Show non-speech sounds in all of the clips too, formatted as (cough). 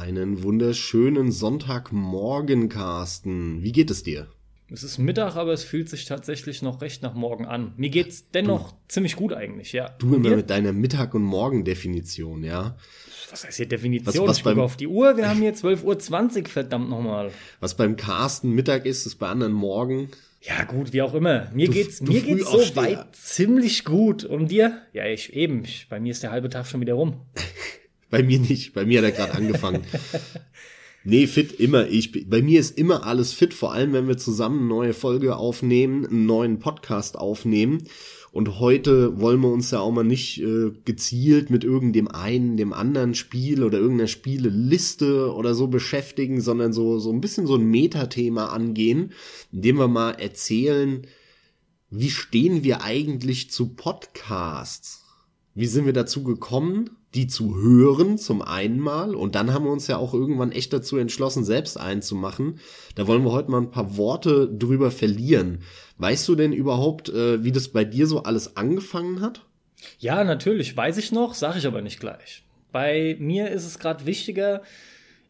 Einen wunderschönen Sonntagmorgen, Carsten. Wie geht es dir? Es ist Mittag, aber es fühlt sich tatsächlich noch recht nach morgen an. Mir geht's dennoch du, ziemlich gut eigentlich, ja. Du immer mit deiner Mittag- und Morgendefinition, ja. Was heißt hier Definition? Was, was ich beim, auf die Uhr, wir haben hier (laughs) 12.20 Uhr, verdammt nochmal. Was beim Carsten Mittag ist, ist bei anderen Morgen. Ja, gut, wie auch immer. Mir du, geht's, du mir geht's so weit ziemlich gut. Und dir? Ja, ich eben. Ich, bei mir ist der halbe Tag schon wieder rum. (laughs) bei mir nicht. Bei mir hat er gerade angefangen. Nee, fit immer. Ich, bei mir ist immer alles fit, vor allem wenn wir zusammen eine neue Folge aufnehmen, einen neuen Podcast aufnehmen. Und heute wollen wir uns ja auch mal nicht äh, gezielt mit irgendeinem einen, dem anderen Spiel oder irgendeiner Spieleliste oder so beschäftigen, sondern so, so ein bisschen so ein Metathema angehen, indem wir mal erzählen, wie stehen wir eigentlich zu Podcasts? Wie sind wir dazu gekommen? die zu hören zum einen mal und dann haben wir uns ja auch irgendwann echt dazu entschlossen, selbst einzumachen. Da wollen wir heute mal ein paar Worte drüber verlieren. Weißt du denn überhaupt, äh, wie das bei dir so alles angefangen hat? Ja, natürlich, weiß ich noch, sage ich aber nicht gleich. Bei mir ist es gerade wichtiger,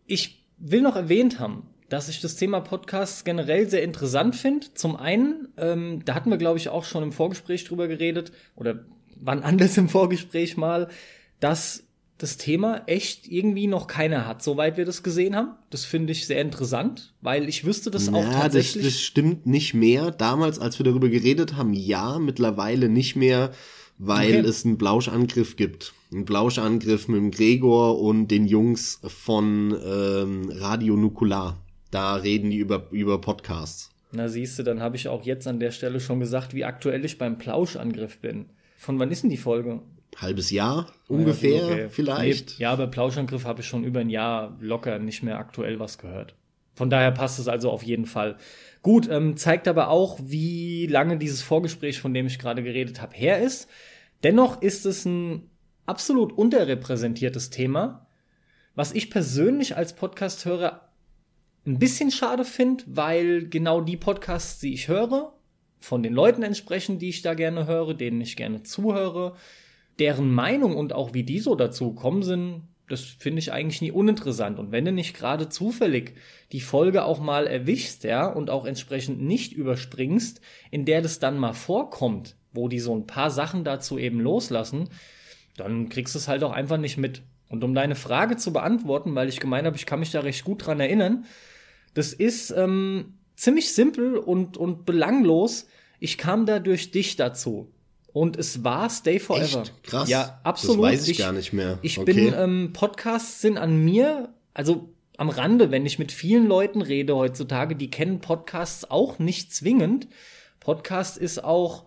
ich will noch erwähnt haben, dass ich das Thema Podcasts generell sehr interessant finde. Zum einen, ähm, da hatten wir, glaube ich, auch schon im Vorgespräch drüber geredet oder wann anders im Vorgespräch mal, dass das Thema echt irgendwie noch keiner hat, soweit wir das gesehen haben. Das finde ich sehr interessant, weil ich wüsste das auch ja, tatsächlich. Das, das stimmt nicht mehr. Damals, als wir darüber geredet haben, ja, mittlerweile nicht mehr, weil okay. es einen Blauschangriff gibt. Ein Blauschangriff mit dem Gregor und den Jungs von ähm, Radio Nukular. Da reden die über, über Podcasts. Na siehst du, dann habe ich auch jetzt an der Stelle schon gesagt, wie aktuell ich beim Plauschangriff bin. Von wann ist denn die Folge? halbes Jahr ungefähr okay. vielleicht. Nee, ja, bei Plauschangriff habe ich schon über ein Jahr locker nicht mehr aktuell was gehört. Von daher passt es also auf jeden Fall. Gut, ähm, zeigt aber auch, wie lange dieses Vorgespräch, von dem ich gerade geredet habe, her ist. Dennoch ist es ein absolut unterrepräsentiertes Thema, was ich persönlich als Podcast-Hörer ein bisschen schade finde, weil genau die Podcasts, die ich höre, von den Leuten entsprechen, die ich da gerne höre, denen ich gerne zuhöre, deren Meinung und auch wie die so dazu gekommen sind, das finde ich eigentlich nie uninteressant. Und wenn du nicht gerade zufällig die Folge auch mal erwischst, ja, und auch entsprechend nicht überspringst, in der das dann mal vorkommt, wo die so ein paar Sachen dazu eben loslassen, dann kriegst du es halt auch einfach nicht mit. Und um deine Frage zu beantworten, weil ich gemeint habe, ich kann mich da recht gut dran erinnern, das ist ähm, ziemlich simpel und, und belanglos. Ich kam da durch dich dazu. Und es war Stay Forever. Echt? Krass. Ja, absolut. Das weiß ich, ich gar nicht mehr. Ich okay. bin, ähm, Podcasts sind an mir, also am Rande, wenn ich mit vielen Leuten rede heutzutage, die kennen Podcasts auch nicht zwingend. Podcast ist auch,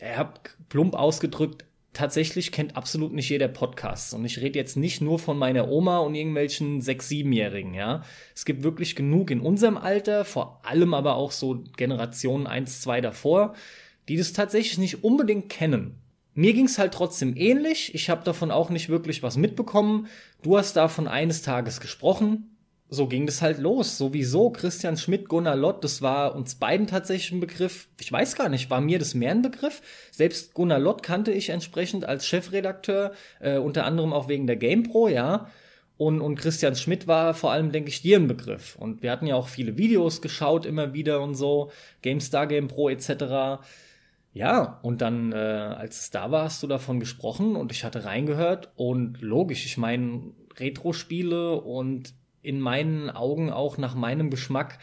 ja, plump ausgedrückt, tatsächlich kennt absolut nicht jeder Podcasts. Und ich rede jetzt nicht nur von meiner Oma und irgendwelchen sechs, siebenjährigen, ja. Es gibt wirklich genug in unserem Alter, vor allem aber auch so Generationen eins, zwei davor, die das tatsächlich nicht unbedingt kennen. Mir ging's halt trotzdem ähnlich. Ich habe davon auch nicht wirklich was mitbekommen. Du hast davon eines Tages gesprochen. So ging das halt los. Sowieso Christian Schmidt, Gunnar Lott, das war uns beiden tatsächlich ein Begriff. Ich weiß gar nicht, war mir das mehr ein Begriff? Selbst Gunnar Lott kannte ich entsprechend als Chefredakteur, äh, unter anderem auch wegen der GamePro, ja. Und, und Christian Schmidt war vor allem, denke ich, dir ein Begriff. Und wir hatten ja auch viele Videos geschaut, immer wieder und so. GameStar, GamePro etc. Ja, und dann, äh, als es da war, hast du davon gesprochen und ich hatte reingehört und logisch, ich meine, Retro-Spiele und in meinen Augen auch nach meinem Geschmack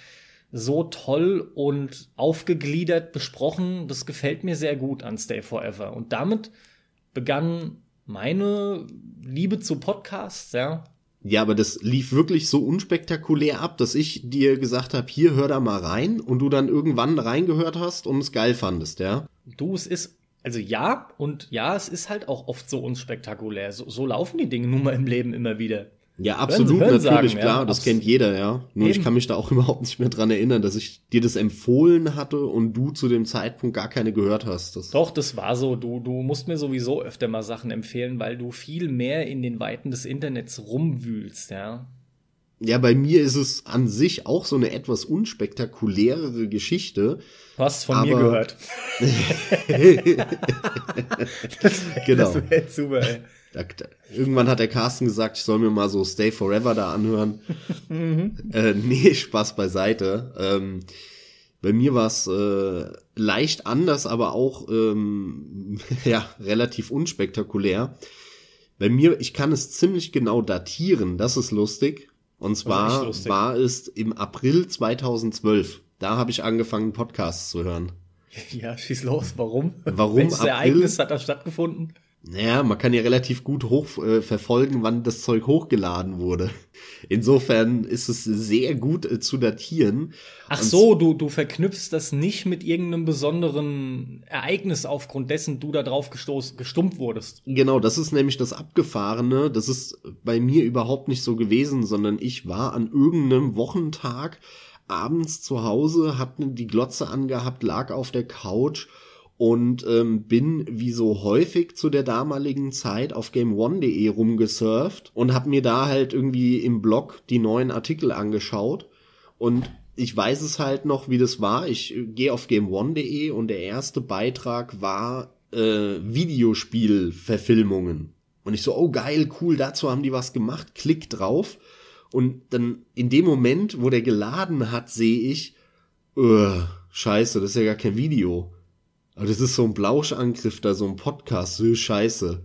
so toll und aufgegliedert besprochen. Das gefällt mir sehr gut an Stay Forever. Und damit begann meine Liebe zu Podcasts, ja. Ja, aber das lief wirklich so unspektakulär ab, dass ich dir gesagt habe, hier hör da mal rein und du dann irgendwann reingehört hast und es geil fandest, ja? Du, es ist, also ja, und ja, es ist halt auch oft so unspektakulär. So, so laufen die Dinge nun mal im Leben immer wieder. Ja, absolut, hören, hören natürlich, sagen, klar, ja, das kennt jeder, ja. Nur Eben. ich kann mich da auch (laughs) überhaupt nicht mehr dran erinnern, dass ich dir das empfohlen hatte und du zu dem Zeitpunkt gar keine gehört hast. Das Doch, das war so. Du, du musst mir sowieso öfter mal Sachen empfehlen, weil du viel mehr in den Weiten des Internets rumwühlst, ja. Ja, bei mir ist es an sich auch so eine etwas unspektakulärere Geschichte. Du hast von mir gehört. (laughs) (laughs) das, genau. Das super, ey. Da, da, irgendwann hat der Carsten gesagt, ich soll mir mal so Stay Forever da anhören. äh, nee, Spaß beiseite. Ähm, bei mir war es äh, leicht anders, aber auch ähm, (laughs) ja relativ unspektakulär. Bei mir, ich kann es ziemlich genau datieren. Das ist lustig. Und zwar lustig. war es im April 2012. Da habe ich angefangen, Podcasts zu hören. Ja, schieß los. Warum? Warum? Welches April? Ereignis hat da stattgefunden? Naja, man kann ja relativ gut hoch äh, verfolgen, wann das Zeug hochgeladen wurde. Insofern ist es sehr gut äh, zu datieren. Ach so, du, du verknüpfst das nicht mit irgendeinem besonderen Ereignis, aufgrund dessen du da drauf gestoßen, gestummt wurdest. Genau, das ist nämlich das Abgefahrene. Das ist bei mir überhaupt nicht so gewesen, sondern ich war an irgendeinem Wochentag abends zu Hause, hab die Glotze angehabt, lag auf der Couch und ähm, bin wie so häufig zu der damaligen Zeit auf GameOne.de rumgesurft und habe mir da halt irgendwie im Blog die neuen Artikel angeschaut und ich weiß es halt noch, wie das war. Ich äh, gehe auf GameOne.de und der erste Beitrag war äh, Videospielverfilmungen. Und ich so, oh geil, cool, dazu haben die was gemacht. Klick drauf. Und dann in dem Moment, wo der geladen hat, sehe ich, uh, scheiße, das ist ja gar kein Video. Aber das ist so ein Blauschangriff da, so ein Podcast, so scheiße.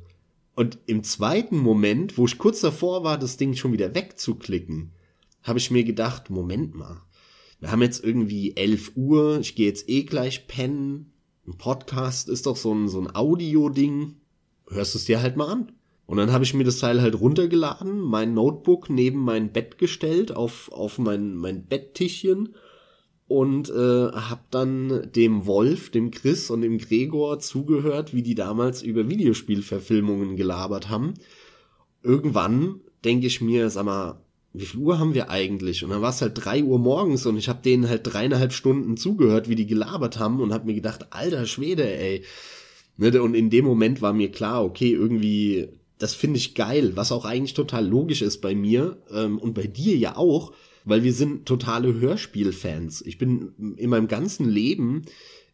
Und im zweiten Moment, wo ich kurz davor war, das Ding schon wieder wegzuklicken, habe ich mir gedacht, Moment mal, wir haben jetzt irgendwie 11 Uhr, ich gehe jetzt eh gleich pennen. Ein Podcast ist doch so ein, so ein Audio-Ding. Hörst es dir halt mal an. Und dann habe ich mir das Teil halt runtergeladen, mein Notebook neben mein Bett gestellt, auf, auf mein, mein Betttischchen und äh, hab dann dem Wolf, dem Chris und dem Gregor zugehört, wie die damals über Videospielverfilmungen gelabert haben. Irgendwann denke ich mir, sag mal, wie viel Uhr haben wir eigentlich? Und dann war es halt drei Uhr morgens und ich habe denen halt dreieinhalb Stunden zugehört, wie die gelabert haben und habe mir gedacht, alter Schwede, ey. Ne, und in dem Moment war mir klar, okay, irgendwie, das finde ich geil, was auch eigentlich total logisch ist bei mir ähm, und bei dir ja auch weil wir sind totale Hörspielfans. Ich bin in meinem ganzen Leben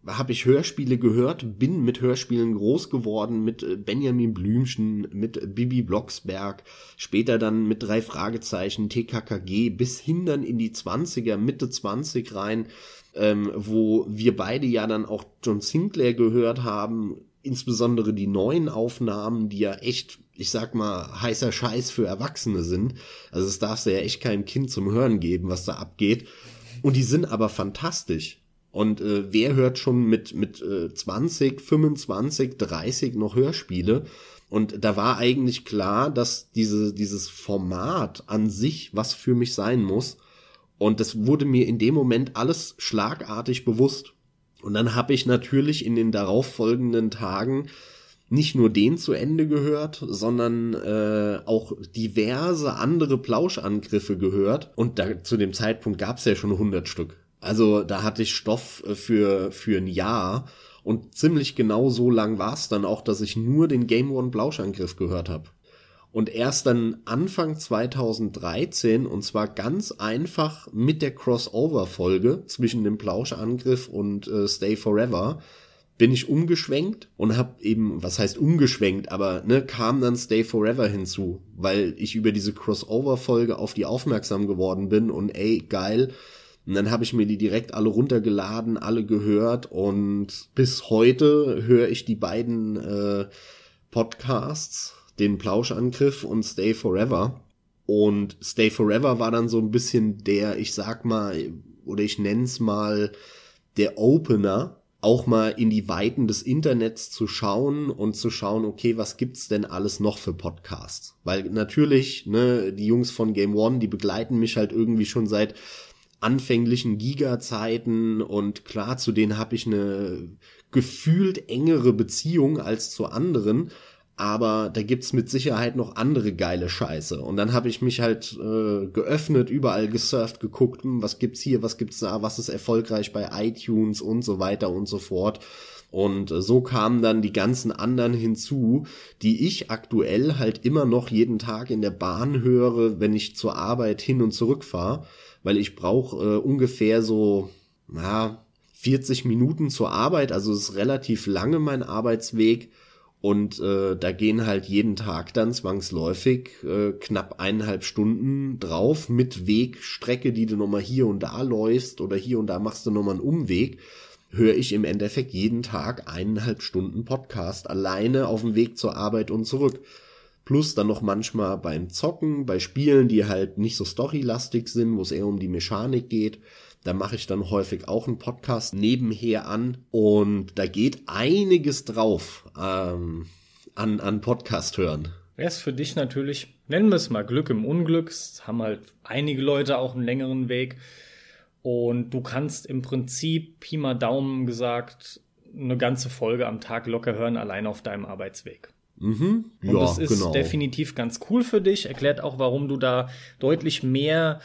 habe ich Hörspiele gehört, bin mit Hörspielen groß geworden, mit äh, Benjamin Blümchen, mit Bibi Blocksberg, später dann mit drei Fragezeichen, TKKG, bis hin dann in die 20er, Mitte 20 rein, ähm, wo wir beide ja dann auch John Sinclair gehört haben, insbesondere die neuen Aufnahmen, die ja echt ich sag mal, heißer Scheiß für Erwachsene sind. Also es darfst du ja echt keinem Kind zum Hören geben, was da abgeht. Und die sind aber fantastisch. Und äh, wer hört schon mit, mit äh, 20, 25, 30 noch Hörspiele? Und da war eigentlich klar, dass diese, dieses Format an sich was für mich sein muss. Und das wurde mir in dem Moment alles schlagartig bewusst. Und dann habe ich natürlich in den darauffolgenden Tagen nicht nur den zu Ende gehört, sondern äh, auch diverse andere Plauschangriffe gehört. Und da, zu dem Zeitpunkt gab es ja schon 100 Stück. Also da hatte ich Stoff äh, für, für ein Jahr. Und ziemlich genau so lang war es dann auch, dass ich nur den Game One Plauschangriff gehört habe. Und erst dann Anfang 2013, und zwar ganz einfach mit der Crossover-Folge zwischen dem Plauschangriff und äh, Stay Forever, bin ich umgeschwenkt und habe eben, was heißt umgeschwenkt, aber ne, kam dann Stay Forever hinzu, weil ich über diese Crossover-Folge auf die aufmerksam geworden bin und ey, geil. Und dann habe ich mir die direkt alle runtergeladen, alle gehört und bis heute höre ich die beiden äh, Podcasts, den Plauschangriff und Stay Forever. Und Stay Forever war dann so ein bisschen der, ich sag mal, oder ich nenn's mal, der Opener auch mal in die Weiten des Internets zu schauen und zu schauen, okay, was gibt's denn alles noch für Podcasts? Weil natürlich, ne, die Jungs von Game One, die begleiten mich halt irgendwie schon seit anfänglichen Giga-Zeiten und klar, zu denen habe ich eine gefühlt engere Beziehung als zu anderen, aber da gibt's mit Sicherheit noch andere geile Scheiße. Und dann habe ich mich halt äh, geöffnet, überall gesurft, geguckt, hm, was gibt's hier, was gibt's da, was ist erfolgreich bei iTunes und so weiter und so fort. Und äh, so kamen dann die ganzen anderen hinzu, die ich aktuell halt immer noch jeden Tag in der Bahn höre, wenn ich zur Arbeit hin und zurück fahre, weil ich brauche äh, ungefähr so, na, 40 Minuten zur Arbeit, also es ist relativ lange mein Arbeitsweg Und äh, da gehen halt jeden Tag dann zwangsläufig äh, knapp eineinhalb Stunden drauf mit Wegstrecke, die du nochmal hier und da läufst oder hier und da machst du nochmal einen Umweg. Höre ich im Endeffekt jeden Tag eineinhalb Stunden Podcast alleine auf dem Weg zur Arbeit und zurück. Plus dann noch manchmal beim Zocken, bei Spielen, die halt nicht so storylastig sind, wo es eher um die Mechanik geht. Da mache ich dann häufig auch einen Podcast nebenher an und da geht einiges drauf ähm, an, an Podcast hören. Wäre es für dich natürlich, nennen wir es mal Glück im Unglück, es haben halt einige Leute auch einen längeren Weg und du kannst im Prinzip, Pi mal Daumen gesagt, eine ganze Folge am Tag locker hören, allein auf deinem Arbeitsweg. Mhm. Und ja, das ist genau. definitiv ganz cool für dich. Erklärt auch, warum du da deutlich mehr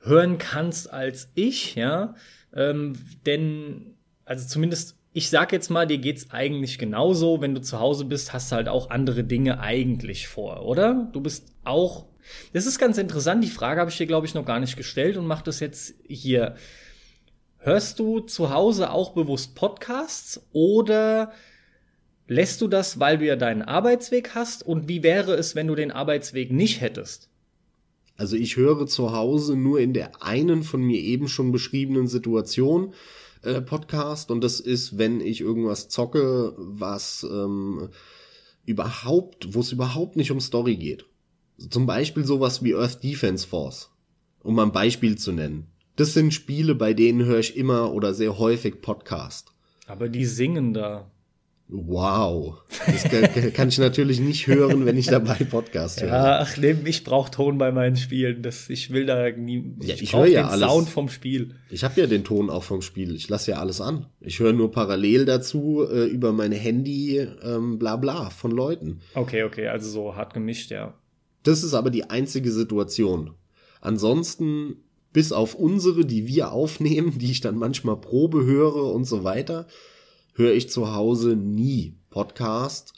hören kannst als ich, ja. Ähm, denn, also zumindest, ich sag jetzt mal, dir geht's eigentlich genauso. Wenn du zu Hause bist, hast du halt auch andere Dinge eigentlich vor, oder? Du bist auch. Das ist ganz interessant. Die Frage habe ich dir, glaube ich, noch gar nicht gestellt und mach das jetzt hier. Hörst du zu Hause auch bewusst Podcasts oder lässt du das, weil du ja deinen Arbeitsweg hast? Und wie wäre es, wenn du den Arbeitsweg nicht hättest? Also ich höre zu Hause nur in der einen von mir eben schon beschriebenen Situation äh, Podcast und das ist, wenn ich irgendwas zocke, was ähm, überhaupt, wo es überhaupt nicht um Story geht. Zum Beispiel sowas wie Earth Defense Force, um ein Beispiel zu nennen. Das sind Spiele, bei denen höre ich immer oder sehr häufig Podcast. Aber die singen da. Wow. Das kann, kann, ich natürlich nicht hören, wenn ich dabei Podcast höre. Ja, ach nee, ich brauche Ton bei meinen Spielen. Das, ich will da nie. Ja, ich, ich höre ja alles. Sound vom Spiel. Ich habe ja den Ton auch vom Spiel. Ich lasse ja alles an. Ich höre nur parallel dazu äh, über mein Handy ähm, bla bla von Leuten. Okay, okay, also so hart gemischt, ja. Das ist aber die einzige Situation. Ansonsten, bis auf unsere, die wir aufnehmen, die ich dann manchmal Probe höre und so weiter, höre ich zu Hause nie Podcast.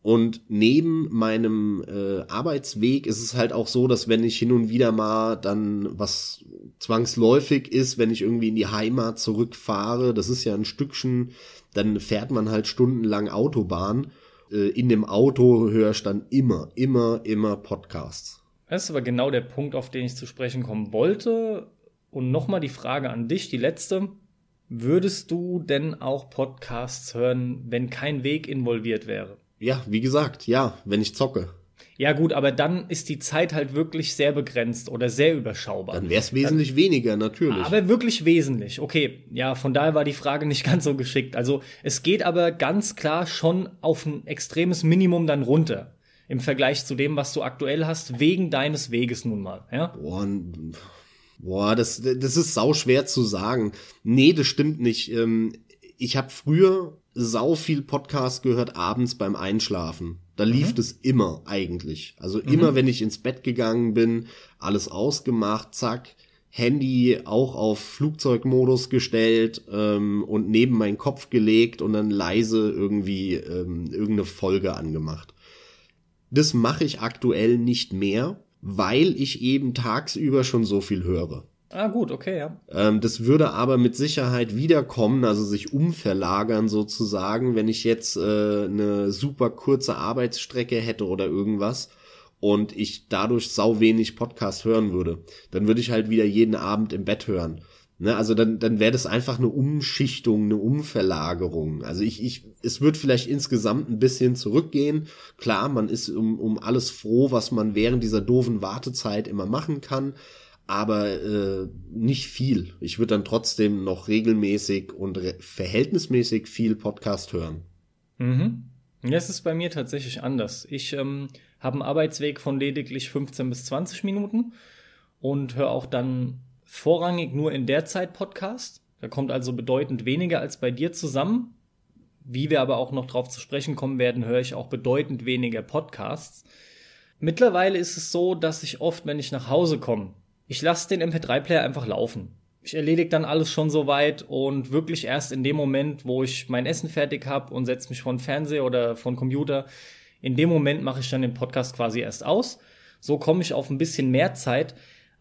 Und neben meinem äh, Arbeitsweg ist es halt auch so, dass wenn ich hin und wieder mal dann was zwangsläufig ist, wenn ich irgendwie in die Heimat zurückfahre, das ist ja ein Stückchen, dann fährt man halt stundenlang Autobahn. Äh, in dem Auto höre ich dann immer, immer, immer Podcasts. Das ist aber genau der Punkt, auf den ich zu sprechen kommen wollte. Und nochmal die Frage an dich, die letzte. Würdest du denn auch Podcasts hören, wenn kein Weg involviert wäre? Ja, wie gesagt, ja, wenn ich zocke. Ja gut, aber dann ist die Zeit halt wirklich sehr begrenzt oder sehr überschaubar. Dann wäre es wesentlich dann, weniger, natürlich. Aber wirklich wesentlich. Okay, ja, von daher war die Frage nicht (laughs) ganz so geschickt. Also es geht aber ganz klar schon auf ein extremes Minimum dann runter. Im Vergleich zu dem, was du aktuell hast, wegen deines Weges nun mal. Ja? Boah, Boah, das, das ist sau schwer zu sagen. Nee, das stimmt nicht. Ähm, ich habe früher sau viel Podcast gehört abends beim Einschlafen. Da lief mhm. das immer eigentlich. Also mhm. immer, wenn ich ins Bett gegangen bin, alles ausgemacht, zack, Handy auch auf Flugzeugmodus gestellt ähm, und neben meinen Kopf gelegt und dann leise irgendwie ähm, irgendeine Folge angemacht. Das mache ich aktuell nicht mehr weil ich eben tagsüber schon so viel höre. Ah, gut, okay, ja. Ähm, das würde aber mit Sicherheit wiederkommen, also sich umverlagern sozusagen, wenn ich jetzt äh, eine super kurze Arbeitsstrecke hätte oder irgendwas und ich dadurch sau wenig Podcast hören würde. Dann würde ich halt wieder jeden Abend im Bett hören. Ne, also dann, dann wäre das einfach eine Umschichtung, eine Umverlagerung. Also ich, ich, es wird vielleicht insgesamt ein bisschen zurückgehen. Klar, man ist um, um alles froh, was man während dieser doofen Wartezeit immer machen kann, aber äh, nicht viel. Ich würde dann trotzdem noch regelmäßig und re verhältnismäßig viel Podcast hören. Mhm. Das ist bei mir tatsächlich anders. Ich ähm, habe einen Arbeitsweg von lediglich 15 bis 20 Minuten und höre auch dann vorrangig nur in der Zeit Podcast. Da kommt also bedeutend weniger als bei dir zusammen. Wie wir aber auch noch drauf zu sprechen kommen werden, höre ich auch bedeutend weniger Podcasts. Mittlerweile ist es so, dass ich oft, wenn ich nach Hause komme, ich lasse den MP3-Player einfach laufen. Ich erledige dann alles schon so weit und wirklich erst in dem Moment, wo ich mein Essen fertig habe und setze mich vor den Fernseher oder vor den Computer, in dem Moment mache ich dann den Podcast quasi erst aus. So komme ich auf ein bisschen mehr Zeit,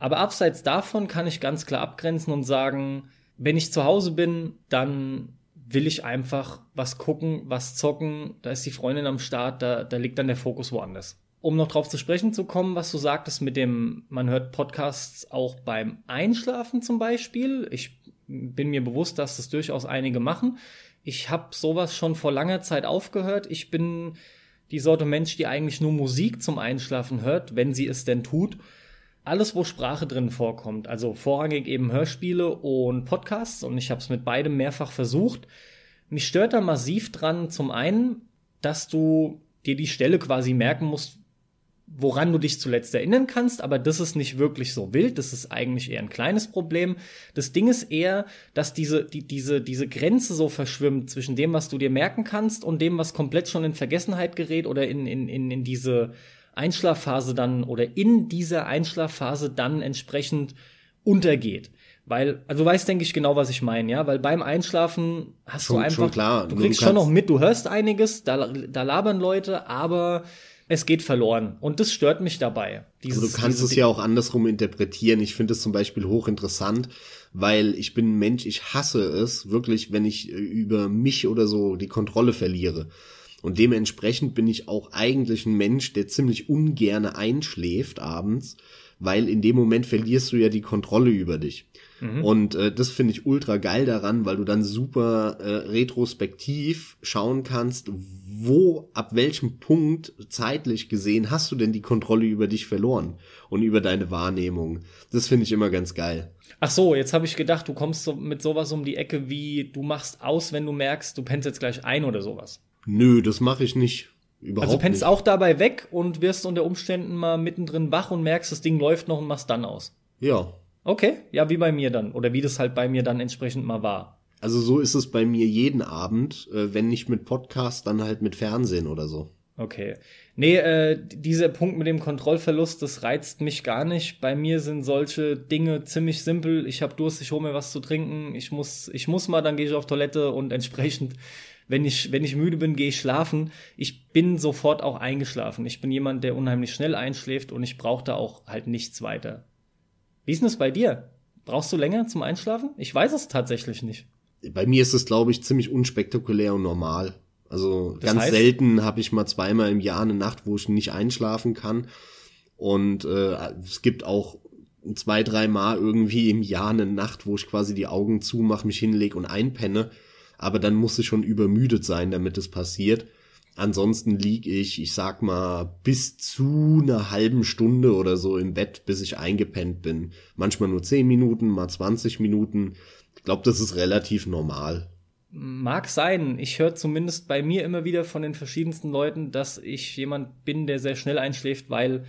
aber abseits davon kann ich ganz klar abgrenzen und sagen, wenn ich zu Hause bin, dann will ich einfach was gucken, was zocken, da ist die Freundin am Start, da, da liegt dann der Fokus woanders. Um noch drauf zu sprechen zu kommen, was du sagtest mit dem, man hört Podcasts auch beim Einschlafen zum Beispiel. Ich bin mir bewusst, dass das durchaus einige machen. Ich habe sowas schon vor langer Zeit aufgehört. Ich bin die Sorte Mensch, die eigentlich nur Musik zum Einschlafen hört, wenn sie es denn tut. Alles, wo Sprache drin vorkommt, also vorrangig eben Hörspiele und Podcasts und ich habe es mit beidem mehrfach versucht. Mich stört da massiv dran zum einen, dass du dir die Stelle quasi merken musst, woran du dich zuletzt erinnern kannst, aber das ist nicht wirklich so wild, das ist eigentlich eher ein kleines Problem. Das Ding ist eher, dass diese, die, diese, diese Grenze so verschwimmt zwischen dem, was du dir merken kannst und dem, was komplett schon in Vergessenheit gerät oder in, in, in, in diese Einschlafphase dann oder in dieser Einschlafphase dann entsprechend untergeht. Weil, also du weißt, denke ich, genau, was ich meine, ja, weil beim Einschlafen hast Schon- du einfach, schon klar. du kriegst schon noch mit, du hörst einiges, da, da labern Leute, aber es geht verloren. Und das stört mich dabei. Dieses, Also du kannst es ja auch andersrum interpretieren. Ich finde es zum Beispiel hochinteressant, weil ich bin ein Mensch, ich hasse es wirklich, wenn ich äh, über mich oder so die Kontrolle verliere. Und dementsprechend bin ich auch eigentlich ein Mensch, der ziemlich ungerne einschläft abends, weil in dem Moment verlierst du ja die Kontrolle über dich. Und äh, das finde ich ultra geil daran, weil du dann super äh, retrospektiv schauen kannst, wo, ab welchem Punkt zeitlich gesehen hast du denn die Kontrolle über dich verloren und über deine Wahrnehmung. Das finde ich immer ganz geil. Ach so, jetzt habe ich gedacht, du kommst so mit sowas um die Ecke wie du machst aus, wenn du merkst, du pennst jetzt gleich ein oder sowas. Nö, das mache ich nicht. Überhaupt Also pennst nicht. auch dabei weg und wirst unter Umständen mal mittendrin wach und merkst, das Ding läuft noch und machst dann aus. Ja. Okay, ja, wie bei mir dann. Oder wie das halt bei mir dann entsprechend mal war. Also so ist es bei mir jeden Abend, äh, wenn nicht mit Podcast, dann halt mit Fernsehen oder so. Okay. Nee, äh, dieser Punkt mit dem Kontrollverlust, das reizt mich gar nicht. Bei mir sind solche Dinge ziemlich simpel. Ich habe Durst, ich hole mir was zu trinken. Ich muss, ich muss mal, dann gehe ich auf Toilette und (laughs) entsprechend, wenn ich, wenn ich müde bin, gehe ich schlafen. Ich bin sofort auch eingeschlafen. Ich bin jemand, der unheimlich schnell einschläft und ich brauche da auch halt nichts weiter. Wie ist denn das bei dir? Brauchst du länger zum Einschlafen? Ich weiß es tatsächlich nicht. Bei mir ist es, glaube ich, ziemlich unspektakulär und normal. Also Das ganz heißt? selten habe ich mal zweimal im Jahr eine Nacht, wo ich nicht einschlafen kann. Und äh, es gibt auch zwei, drei Mal irgendwie im Jahr eine Nacht, wo ich quasi die Augen zumache, mich hinlege und einpenne. Aber dann muss ich schon übermüdet sein, damit es passiert. Ansonsten lieg ich, ich sag mal, bis zu einer halben Stunde oder so im Bett, bis ich eingepennt bin. Manchmal nur 10 Minuten, mal 20 Minuten. Ich glaube, das ist relativ normal. Mag sein. Ich höre zumindest bei mir immer wieder von den verschiedensten Leuten, dass ich jemand bin, der sehr schnell einschläft, weil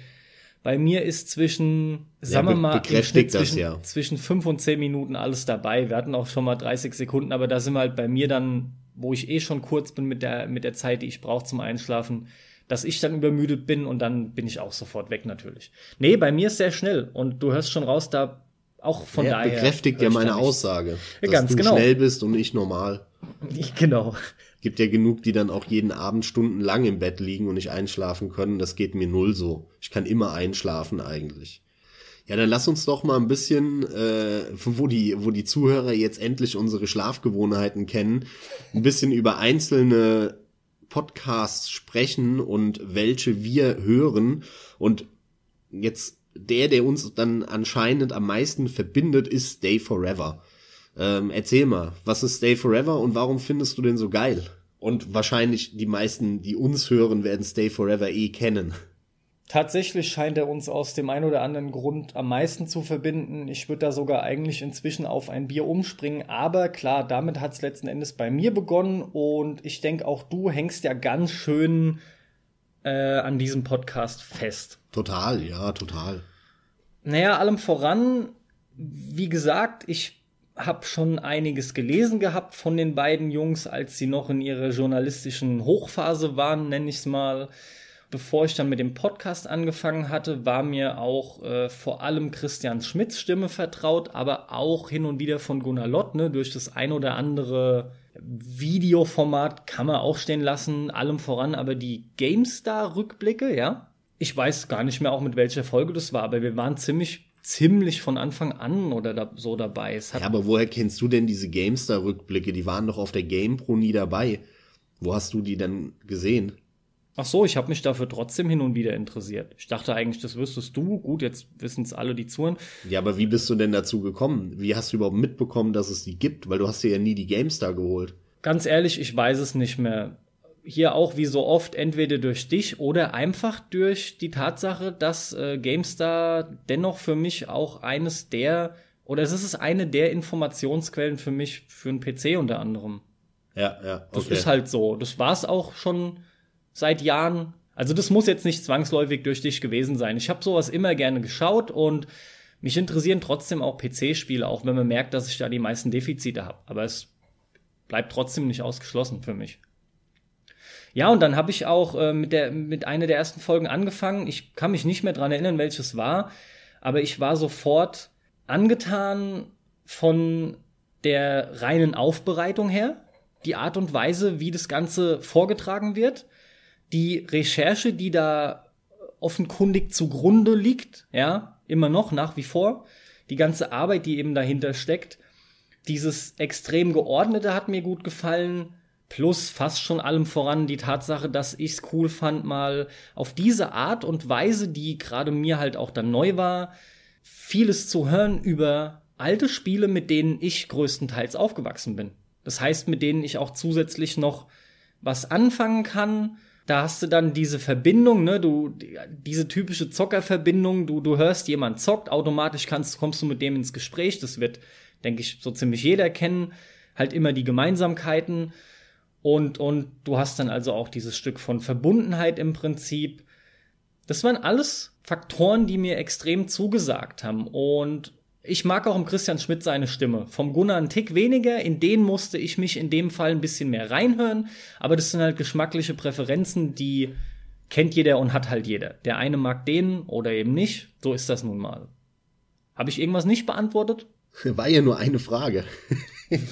bei mir ist zwischen, sagen wir be- mal, das zwischen, ja. zwischen fünf und zehn Minuten alles dabei. Wir hatten auch schon mal 30 Sekunden, aber da sind wir halt bei mir dann, wo ich eh schon kurz bin mit der, mit der Zeit, die ich brauche zum Einschlafen, dass ich dann übermüdet bin und dann bin ich auch sofort weg natürlich. Nee, bei mir ist sehr schnell und du hörst schon raus, da auch von ja, daher. bekräftigt ja meine Aussage, dass ganz du genau. schnell bist und ich normal. (laughs) Genau. Gibt ja genug, die dann auch jeden Abend stundenlang im Bett liegen und nicht einschlafen können. Das geht mir null so. Ich kann immer einschlafen eigentlich. Ja, dann lass uns doch mal ein bisschen, äh, wo die, wo die Zuhörer jetzt endlich unsere Schlafgewohnheiten kennen, ein bisschen über einzelne Podcasts sprechen und welche wir hören. Und jetzt der, der uns dann anscheinend am meisten verbindet, ist Stay Forever. Ähm, erzähl mal, was ist Stay Forever und warum findest du den so geil? Und wahrscheinlich die meisten, die uns hören, werden Stay Forever eh kennen. Tatsächlich scheint er uns aus dem einen oder anderen Grund am meisten zu verbinden. Ich würde da sogar eigentlich inzwischen auf ein Bier umspringen. Aber klar, damit hat es letzten Endes bei mir begonnen. Und ich denke, auch du hängst ja ganz schön äh, an diesem Podcast fest. Total, ja, total. Naja, allem voran, wie gesagt, ich habe schon einiges gelesen gehabt von den beiden Jungs, als sie noch in ihrer journalistischen Hochphase waren, nenne ich es mal. Bevor ich dann mit dem Podcast angefangen hatte, war mir auch äh, vor allem Christian Schmidts Stimme vertraut, aber auch hin und wieder von Gunnar Lott, ne, durch das ein oder andere Videoformat kann man auch stehen lassen, allem voran, aber die GameStar-Rückblicke, ja. Ich weiß gar nicht mehr auch mit welcher Folge das war, aber wir waren ziemlich ziemlich von Anfang an oder da, so dabei. Es ja, aber woher kennst du denn diese GameStar-Rückblicke? Die waren doch auf der GamePro nie dabei. Wo hast du die denn gesehen? Ach so, ich habe mich dafür trotzdem hin und wieder interessiert. Ich dachte eigentlich, das wüsstest du. Gut, jetzt wissen es alle, die zuhören. Ja, aber wie bist du denn dazu gekommen? Wie hast du überhaupt mitbekommen, dass es die gibt? Weil du hast dir ja nie die GameStar geholt. Ganz ehrlich, ich weiß es nicht mehr hier auch wie so oft entweder durch dich oder einfach durch die Tatsache, dass äh, GameStar dennoch für mich auch eines der oder es ist eine der Informationsquellen für mich für einen PC unter anderem. Ja, ja. Okay. Das ist halt so. Das war es auch schon seit Jahren. Also das muss jetzt nicht zwangsläufig durch dich gewesen sein. Ich habe sowas immer gerne geschaut und mich interessieren trotzdem auch PC-Spiele, auch wenn man merkt, dass ich da die meisten Defizite habe. Aber es bleibt trotzdem nicht ausgeschlossen für mich. Ja, und dann habe ich auch äh, mit, der, mit einer der ersten Folgen angefangen. Ich kann mich nicht mehr dran erinnern, welches war, aber ich war sofort angetan von der reinen Aufbereitung her, die Art und Weise, wie das Ganze vorgetragen wird, die Recherche, die da offenkundig zugrunde liegt, ja, immer noch nach wie vor, die ganze Arbeit, die eben dahinter steckt, dieses extrem geordnete hat mir gut gefallen, Plus fast schon allem voran die Tatsache, dass ich es cool fand, mal auf diese Art und Weise, die gerade mir halt auch dann neu war, vieles zu hören über alte Spiele, mit denen ich größtenteils aufgewachsen bin. Das heißt, mit denen ich auch zusätzlich noch was anfangen kann. Da hast du dann diese Verbindung, ne, du, diese typische Zockerverbindung, du, du hörst jemand zockt, automatisch kannst, kommst du mit dem ins Gespräch. Das wird, denke ich, so ziemlich jeder kennen. Halt immer die Gemeinsamkeiten. Und, und du hast dann also auch dieses Stück von Verbundenheit im Prinzip. Das waren alles Faktoren, die mir extrem zugesagt haben. Und ich mag auch im Christian Schmidt seine Stimme. Vom Gunnar einen Tick weniger. In den musste ich mich in dem Fall ein bisschen mehr reinhören. Aber das sind halt geschmackliche Präferenzen, die kennt jeder und hat halt jeder. Der eine mag den oder eben nicht. So ist das nun mal. Habe ich irgendwas nicht beantwortet? War ja nur eine Frage. (laughs)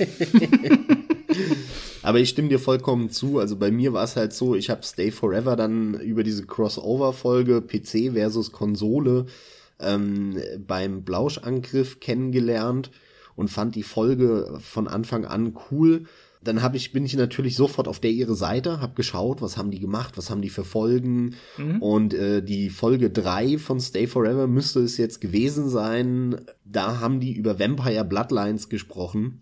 Aber ich stimme dir vollkommen zu. Also bei mir war es halt so, ich habe Stay Forever dann über diese Crossover-Folge PC versus Konsole ähm, beim Blauschangriff kennengelernt und fand die Folge von Anfang an cool. Dann hab ich, bin ich natürlich sofort auf der ihre Seite, hab geschaut, was haben die gemacht, was haben die für Folgen. Mhm. Und äh, die Folge drei von Stay Forever müsste es jetzt gewesen sein. Da haben die über Vampire Bloodlines gesprochen.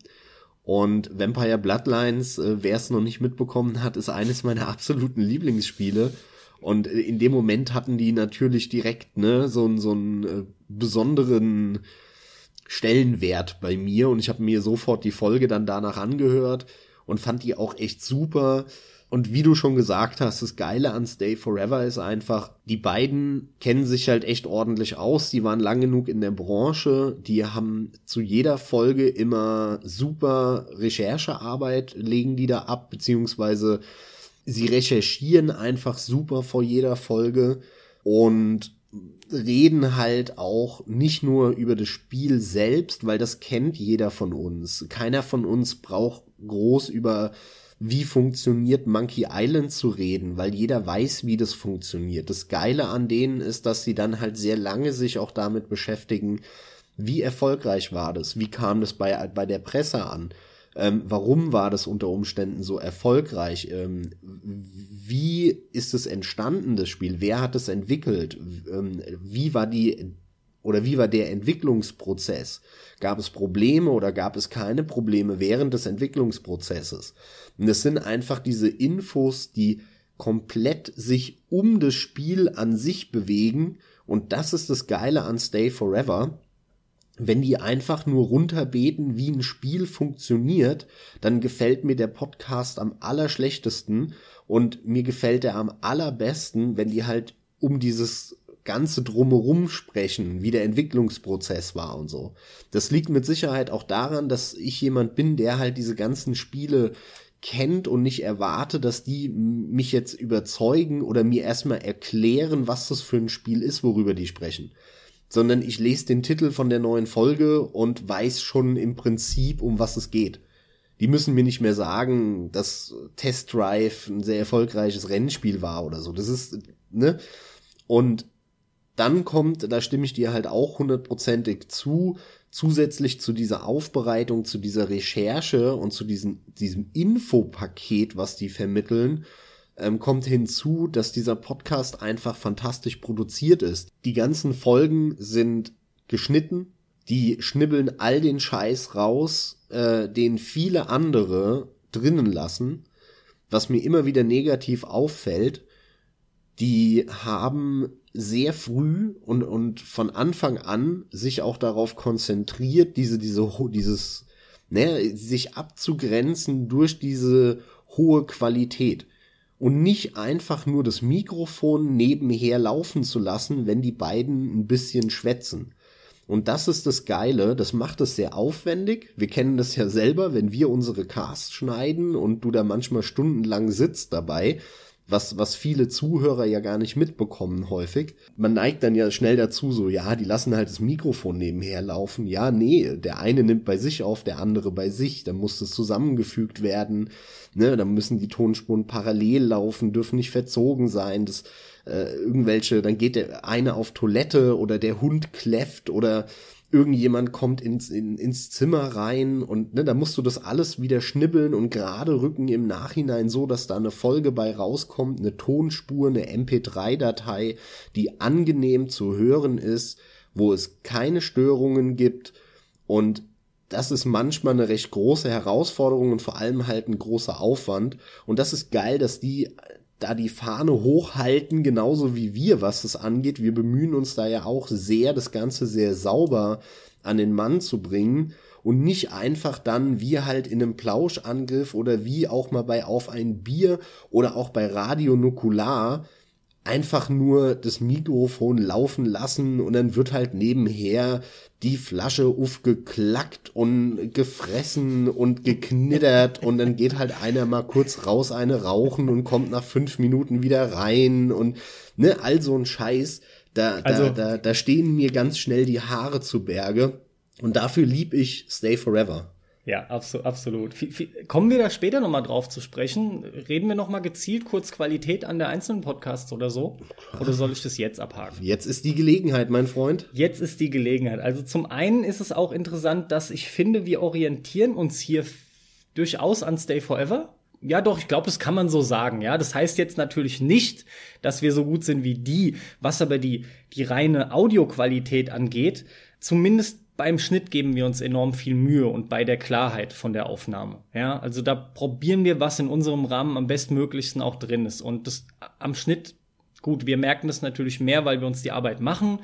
Und Vampire Bloodlines, äh, wer es noch nicht mitbekommen hat, ist eines meiner (laughs) absoluten Lieblingsspiele. Und äh, in dem Moment hatten die natürlich direkt ne so, so einen äh, besonderen Stellenwert bei mir. Und ich habe mir sofort die Folge dann danach angehört und fand die auch echt super. Und wie du schon gesagt hast, das Geile an Stay Forever ist einfach, die beiden kennen sich halt echt ordentlich aus. Die waren lang genug in der Branche. Die haben zu jeder Folge immer super Recherchearbeit, legen die da ab, beziehungsweise sie recherchieren einfach super vor jeder Folge und reden halt auch nicht nur über das Spiel selbst, weil das kennt jeder von uns. Keiner von uns braucht groß über wie funktioniert Monkey Island zu reden, weil jeder weiß, wie das funktioniert. Das Geile an denen ist, dass sie dann halt sehr lange sich auch damit beschäftigen, wie erfolgreich war das, wie kam das bei, bei der Presse an, ähm, warum war das unter Umständen so erfolgreich, ähm, wie ist es entstanden, das Spiel, wer hat es entwickelt, ähm, wie war die oder wie war der Entwicklungsprozess? Gab es Probleme oder gab es keine Probleme während des Entwicklungsprozesses? Und es sind einfach diese Infos, die komplett sich um das Spiel an sich bewegen. Und das ist das Geile an Stay Forever. Wenn die einfach nur runterbeten, wie ein Spiel funktioniert, dann gefällt mir der Podcast am allerschlechtesten und mir gefällt er am allerbesten, wenn die halt um dieses Ganze drumherum sprechen, wie der Entwicklungsprozess war und so. Das liegt mit Sicherheit auch daran, dass ich jemand bin, der halt diese ganzen Spiele kennt und nicht erwarte, dass die mich jetzt überzeugen oder mir erstmal erklären, was das für ein Spiel ist, worüber die sprechen. Sondern ich lese den Titel von der neuen Folge und weiß schon im Prinzip, um was es geht. Die müssen mir nicht mehr sagen, dass Test Drive ein sehr erfolgreiches Rennspiel war oder so. Das ist, ne? Und dann kommt, da stimme ich dir halt auch hundertprozentig zu, zusätzlich zu dieser Aufbereitung, zu dieser Recherche und zu diesem, diesem Infopaket, was die vermitteln, ähm, kommt hinzu, dass dieser Podcast einfach fantastisch produziert ist. Die ganzen Folgen sind geschnitten, die schnibbeln all den Scheiß raus, äh, den viele andere drinnen lassen, was mir immer wieder negativ auffällt. Die haben sehr früh und, und von Anfang an sich auch darauf konzentriert, diese, diese, dieses, ne, sich abzugrenzen durch diese hohe Qualität und nicht einfach nur das Mikrofon nebenher laufen zu lassen, wenn die beiden ein bisschen schwätzen. Und das ist das Geile, das macht es sehr aufwendig. Wir kennen das ja selber, wenn wir unsere Casts schneiden und du da manchmal stundenlang sitzt dabei, was, was viele Zuhörer ja gar nicht mitbekommen häufig. Man neigt dann ja schnell dazu, so, ja, die lassen halt das Mikrofon nebenher laufen. Ja, nee, der eine nimmt bei sich auf, der andere bei sich. Dann muss das zusammengefügt werden. Ne, dann müssen die Tonspuren parallel laufen, dürfen nicht verzogen sein. Das, äh, irgendwelche, dann geht der eine auf Toilette oder der Hund kläfft oder irgendjemand kommt ins, in, ins Zimmer rein und ne, da musst du das alles wieder schnibbeln und gerade rücken im Nachhinein so, dass da eine Folge bei rauskommt, eine Tonspur, eine MP3-Datei, die angenehm zu hören ist, wo es keine Störungen gibt und das ist manchmal eine recht große Herausforderung und vor allem halt ein großer Aufwand. Und das ist geil, dass die da die Fahne hochhalten, genauso wie wir, was das angeht. Wir bemühen uns da ja auch sehr, das Ganze sehr sauber an den Mann zu bringen und nicht einfach dann wie halt in einem Plauschangriff oder wie auch mal bei Auf ein Bier oder auch bei Radio Nukular einfach nur das Mikrofon laufen lassen und dann wird halt nebenher die Flasche aufgeklackt und gefressen und geknittert und dann geht halt einer mal kurz raus eine rauchen und kommt nach fünf Minuten wieder rein und ne, all so ein Scheiß. Da, also, da, da, da stehen mir ganz schnell die Haare zu Berge und dafür lieb ich Stay Forever. Ja, absolut. absolut. Kommen wir da später nochmal drauf zu sprechen? Reden wir nochmal gezielt kurz Qualität an der einzelnen Podcasts oder so? Oder soll ich das jetzt abhaken? Jetzt ist die Gelegenheit, mein Freund. Jetzt ist die Gelegenheit. Also zum einen ist es auch interessant, dass ich finde, wir orientieren uns hier durchaus an Stay Forever. Ja, doch, ich glaube, das kann man so sagen, ja. Das heißt jetzt natürlich nicht, dass wir so gut sind wie die, was aber die, die reine Audioqualität angeht. Zumindest beim Schnitt geben wir uns enorm viel Mühe und bei der Klarheit von der Aufnahme. Ja, also da probieren wir, was in unserem Rahmen am bestmöglichsten auch drin ist. Und das am Schnitt, gut, wir merken das natürlich mehr, weil wir uns die Arbeit machen.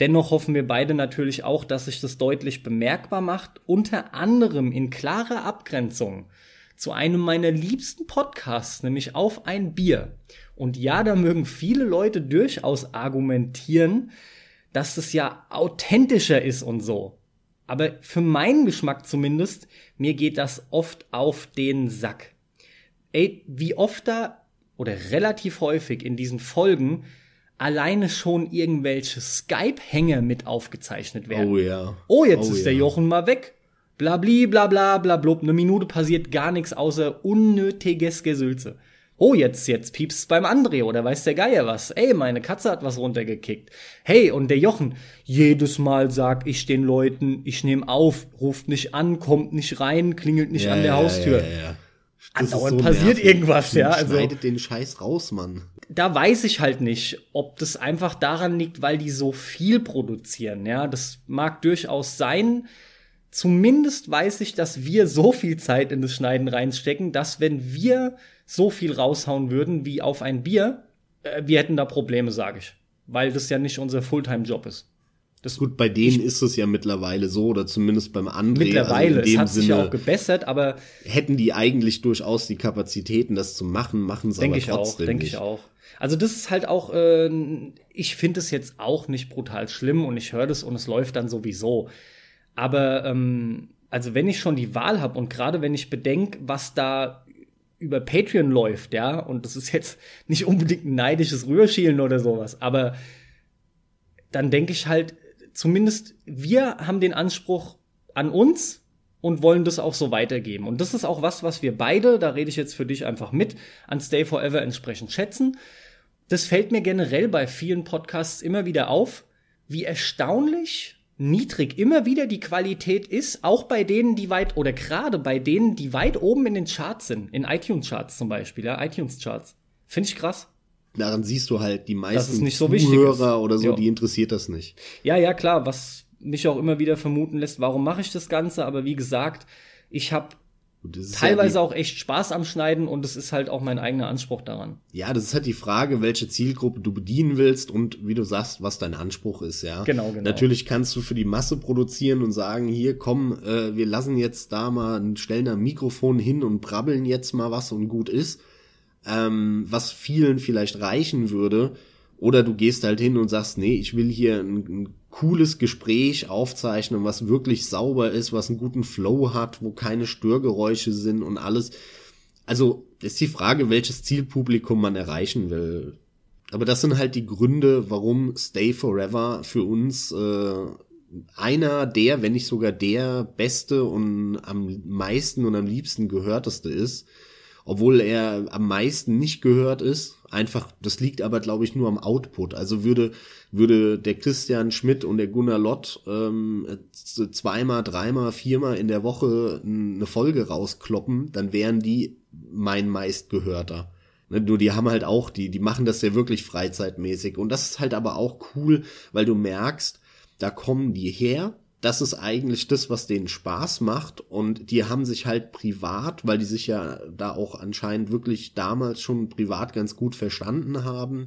Dennoch hoffen wir beide natürlich auch, dass sich das deutlich bemerkbar macht, unter anderem in klarer Abgrenzung zu einem meiner liebsten Podcasts, nämlich auf ein Bier. Und ja, da mögen viele Leute durchaus argumentieren, dass es ja authentischer ist und so. Aber für meinen Geschmack zumindest, mir geht das oft auf den Sack. Ey, wie oft da oder relativ häufig in diesen Folgen alleine schon irgendwelche Skype-Hänge mit aufgezeichnet werden. Oh ja. Oh, jetzt oh ist ja. der Jochen mal weg. Blabli, bla bla bla blub. Eine Minute passiert gar nichts außer unnötiges Gesülze oh, jetzt, jetzt piepst beim André oder weiß der Geier was. Ey, meine Katze hat was runtergekickt. Hey, und der Jochen, jedes Mal sag ich den Leuten, ich nehme auf, ruft nicht an, kommt nicht rein, klingelt nicht ja, an der ja, Haustür. Ja, ja, Andauernd so passiert nervig. irgendwas, ja. Also, schneidet den Scheiß raus, Mann. Da weiß ich halt nicht, ob das einfach daran liegt, weil die so viel produzieren, ja. Das mag durchaus sein. Zumindest weiß ich, dass wir so viel Zeit in das Schneiden reinstecken, dass wenn wir so viel raushauen würden wie auf ein Bier, äh, wir hätten da Probleme, sage ich. Weil das ja nicht unser Fulltime-Job ist. Das Gut, bei denen ist es ja mittlerweile so, oder zumindest beim André. Also mittlerweile, also es hat Sinne sich ja auch gebessert, aber. Hätten die eigentlich durchaus die Kapazitäten, das zu machen, machen sie aber trotzdem Denke ich auch, denke ich auch. Also das ist halt auch, äh, ich finde es jetzt auch nicht brutal schlimm und ich höre das und es läuft dann sowieso. Aber ähm, also wenn ich schon die Wahl habe und gerade wenn ich bedenke, was da über Patreon läuft, ja, und das ist jetzt (laughs) nicht unbedingt ein neidisches Rührschielen oder sowas, aber dann denke ich halt, zumindest wir haben den Anspruch an uns und wollen das auch so weitergeben. Und das ist auch was, was wir beide, da rede ich jetzt für dich einfach mit, an Stay Forever entsprechend schätzen. das fällt mir generell bei vielen Podcasts immer wieder auf, wie erstaunlich niedrig immer wieder die Qualität ist, auch bei denen, die weit, oder gerade bei denen, die weit oben in den Charts sind, in iTunes-Charts zum Beispiel, ja, iTunes-Charts. Finde ich krass. Daran siehst du halt, die meisten nicht so Zuhörer oder so, jo. die interessiert das nicht. Ja, ja, klar, was mich auch immer wieder vermuten lässt, warum mache ich das Ganze, aber wie gesagt, ich habe teilweise ja auch echt Spaß am Schneiden und es ist halt auch mein eigener Anspruch daran. Ja, das ist halt die Frage, welche Zielgruppe du bedienen willst und wie du sagst, was dein Anspruch ist, ja. Genau, genau. Natürlich kannst du für die Masse produzieren und sagen, hier komm, äh, wir lassen jetzt da mal, stellen ein Mikrofon hin und brabbeln jetzt mal was und gut ist, ähm, was vielen vielleicht reichen würde. Oder du gehst halt hin und sagst, nee, ich will hier ein, ein cooles Gespräch aufzeichnen, was wirklich sauber ist, was einen guten Flow hat, wo keine Störgeräusche sind und alles. Also ist die Frage, welches Zielpublikum man erreichen will. Aber das sind halt die Gründe, warum Stay Forever für uns äh, einer der, wenn nicht sogar der beste und am meisten und am liebsten gehörteste ist obwohl er am meisten nicht gehört ist. Einfach, das liegt aber, glaube ich, nur am Output. Also würde, würde der Christian Schmidt und der Gunnar Lott ähm, zweimal, dreimal, viermal in der Woche eine Folge rauskloppen, dann wären die mein meistgehörter. Ne, nur die haben halt auch, die, die machen das ja wirklich freizeitmäßig. Und das ist halt aber auch cool, weil du merkst, da kommen die her, das ist eigentlich das, was denen Spaß macht. Und die haben sich halt privat, weil die sich ja da auch anscheinend wirklich damals schon privat ganz gut verstanden haben,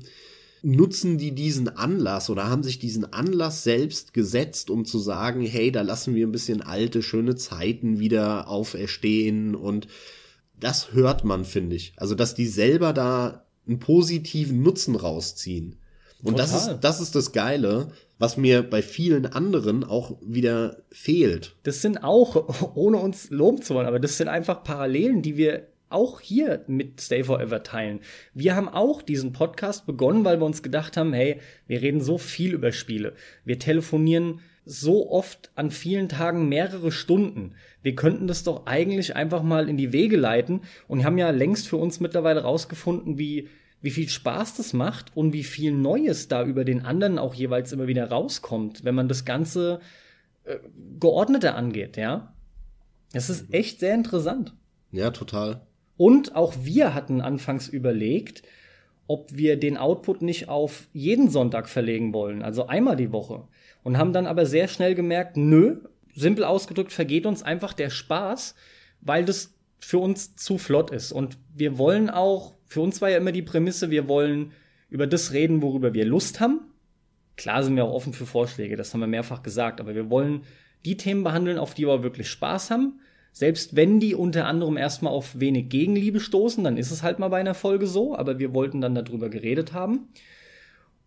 nutzen die diesen Anlass oder haben sich diesen Anlass selbst gesetzt, um zu sagen, hey, da lassen wir ein bisschen alte, schöne Zeiten wieder auferstehen. Und das hört man, finde ich. Also, dass die selber da einen positiven Nutzen rausziehen. Und das ist, das ist das Geile, was mir bei vielen anderen auch wieder fehlt. Das sind auch, (laughs) ohne uns loben zu wollen, aber das sind einfach Parallelen, die wir auch hier mit Stay Forever teilen. Wir haben auch diesen Podcast begonnen, weil wir uns gedacht haben, hey, wir reden so viel über Spiele. Wir telefonieren so oft an vielen Tagen mehrere Stunden. Wir könnten das doch eigentlich einfach mal in die Wege leiten und haben ja längst für uns mittlerweile rausgefunden, wie wie viel Spaß das macht und wie viel Neues da über den anderen auch jeweils immer wieder rauskommt, wenn man das Ganze äh, geordneter angeht, ja. Das ist echt sehr interessant. Ja, total. Und auch wir hatten anfangs überlegt, ob wir den Output nicht auf jeden Sonntag verlegen wollen, also einmal die Woche. Und haben dann aber sehr schnell gemerkt, nö, simpel ausgedrückt vergeht uns einfach der Spaß, weil das für uns zu flott ist. Und wir wollen auch für uns war ja immer die Prämisse, wir wollen über das reden, worüber wir Lust haben. Klar sind wir auch offen für Vorschläge, das haben wir mehrfach gesagt, aber wir wollen die Themen behandeln, auf die wir wirklich Spaß haben. Selbst wenn die unter anderem erstmal auf wenig Gegenliebe stoßen, dann ist es halt mal bei einer Folge so, aber wir wollten dann darüber geredet haben.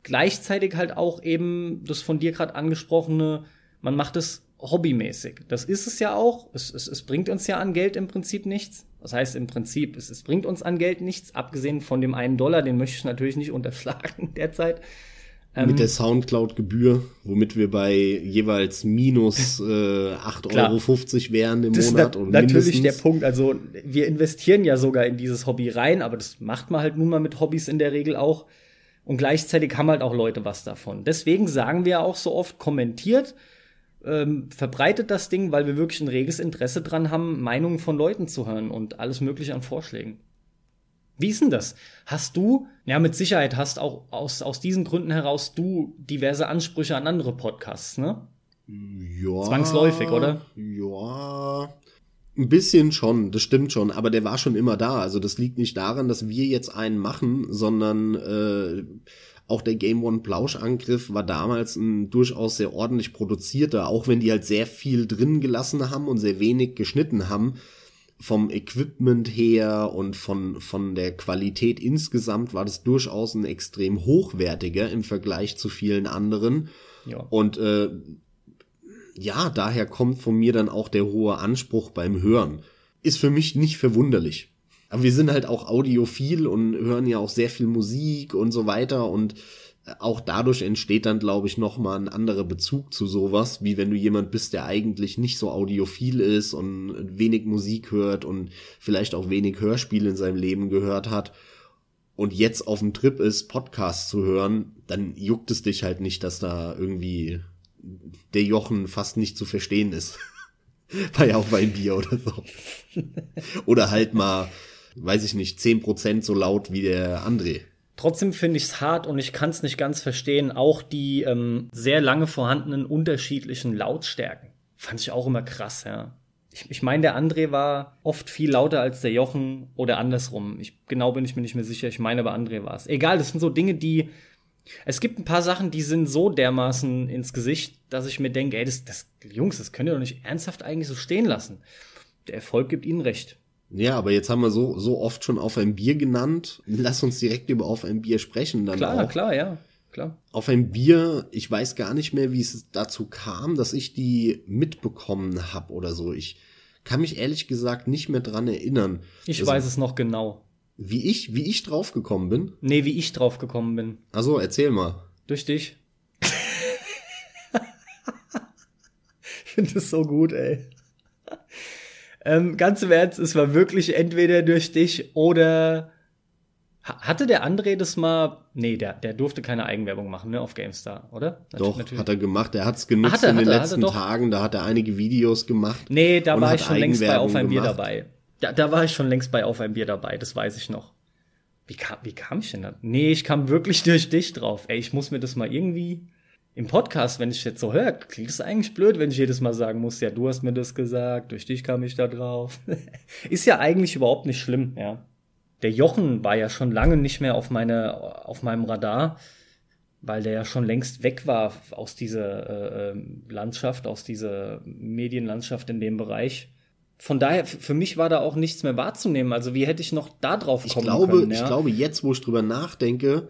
Gleichzeitig halt auch eben das von dir gerade angesprochene, man macht es hobbymäßig. Das ist es ja auch. Es, es, es bringt uns ja an Geld im Prinzip nichts. Das heißt im Prinzip, es, es bringt uns an Geld nichts, abgesehen von dem einen Dollar, den möchte ich natürlich nicht unterschlagen (laughs) derzeit. Ähm, Mit der Soundcloud-Gebühr, womit wir bei jeweils minus (laughs) äh, 8,50 Euro wären im das Monat. Ist natürlich der Punkt. Also wir investieren ja sogar in dieses Hobby rein, aber das macht man halt nun mal mit Hobbys in der Regel auch. Und gleichzeitig haben halt auch Leute was davon. Deswegen sagen wir auch so oft, kommentiert, ähm, verbreitet das Ding, weil wir wirklich ein reges Interesse dran haben, Meinungen von Leuten zu hören und alles Mögliche an Vorschlägen. Wie ist denn das? Hast du, ja, mit Sicherheit hast auch aus, aus diesen Gründen heraus du diverse Ansprüche an andere Podcasts, ne? Ja. Zwangsläufig, oder? Ja. Ein bisschen schon, das stimmt schon, aber der war schon immer da. Also das liegt nicht daran, dass wir jetzt einen machen, sondern äh, auch der Game One Plauschangriff war damals ein durchaus sehr ordentlich produzierter, auch wenn die halt sehr viel drin gelassen haben und sehr wenig geschnitten haben. Vom Equipment her und von, von der Qualität insgesamt war das durchaus ein extrem hochwertiger im Vergleich zu vielen anderen. Ja. Und äh, ja, daher kommt von mir dann auch der hohe Anspruch beim Hören. Ist für mich nicht verwunderlich. Aber wir sind halt auch audiophil und hören ja auch sehr viel Musik und so weiter und auch dadurch entsteht dann, glaube ich, nochmal ein anderer Bezug zu sowas, wie wenn du jemand bist, der eigentlich nicht so audiophil ist und wenig Musik hört und vielleicht auch wenig Hörspiele in seinem Leben gehört hat. und jetzt auf dem Trip ist, Podcast zu hören, dann juckt es dich halt nicht, dass da irgendwie der Jochen fast nicht zu verstehen ist. (laughs) Bei auch bei Bier oder so. oder halt mal, weiß ich nicht, zehn Prozent so laut wie der André. Trotzdem finde ich es hart und ich kann es nicht ganz verstehen. Auch die ähm, sehr lange vorhandenen unterschiedlichen Lautstärken. Fand ich auch immer krass, ja. Ich, ich meine, der André war oft viel lauter als der Jochen oder andersrum. Ich, genau bin ich mir nicht mehr sicher. Ich meine, aber André war es. Egal, das sind so Dinge, die. Es gibt ein paar Sachen, die sind so dermaßen ins Gesicht, dass ich mir denke, ey, das, das, Jungs, das könnt ihr doch nicht ernsthaft eigentlich so stehen lassen. Der Erfolg gibt ihnen recht. Ja, aber jetzt haben wir so, so oft schon auf ein Bier genannt. Lass uns direkt über auf ein Bier sprechen dann klar, auch. Klar, ja, klar. Auf ein Bier, ich weiß gar nicht mehr, wie es dazu kam, dass ich die mitbekommen habe oder so. Ich kann mich ehrlich gesagt nicht mehr dran erinnern. Ich also, weiß es noch genau. Wie ich, wie ich draufgekommen bin? Nee, wie ich draufgekommen bin. Also erzähl mal. Durch dich. (laughs) ich finde das so gut, ey. Ähm, ganz im Ernst, es war wirklich entweder durch dich oder hatte der André das mal? Nee, der, der durfte keine Eigenwerbung machen, ne, auf GameStar, oder? Nat Doch, natürlich. hat er gemacht. Er hat es genutzt hat er, in den er, letzten Tagen. Da hat er einige Videos gemacht. Nee, da war ich schon längst bei Auf ein Bier dabei. Da, da war ich schon längst bei Auf ein Bier dabei, das weiß ich noch. Wie kam, wie kam ich denn da? Nee, ich kam wirklich (laughs) durch dich drauf. Ey, ich muss mir das mal irgendwie im Podcast, wenn ich jetzt so höre, klingt es eigentlich blöd, wenn ich jedes Mal sagen muss, ja, du hast mir das gesagt, durch dich kam ich da drauf. (laughs) ist ja eigentlich überhaupt nicht schlimm, ja. Der Jochen war ja schon lange nicht mehr auf meine, auf meinem Radar, weil der ja schon längst weg war aus dieser äh, ähm, Landschaft, aus dieser Medienlandschaft in dem Bereich. Von daher, für mich war da auch nichts mehr wahrzunehmen. Also wie hätte ich noch da drauf kommen ich glaube, können? Ja? Ich glaube, jetzt, wo ich drüber nachdenke,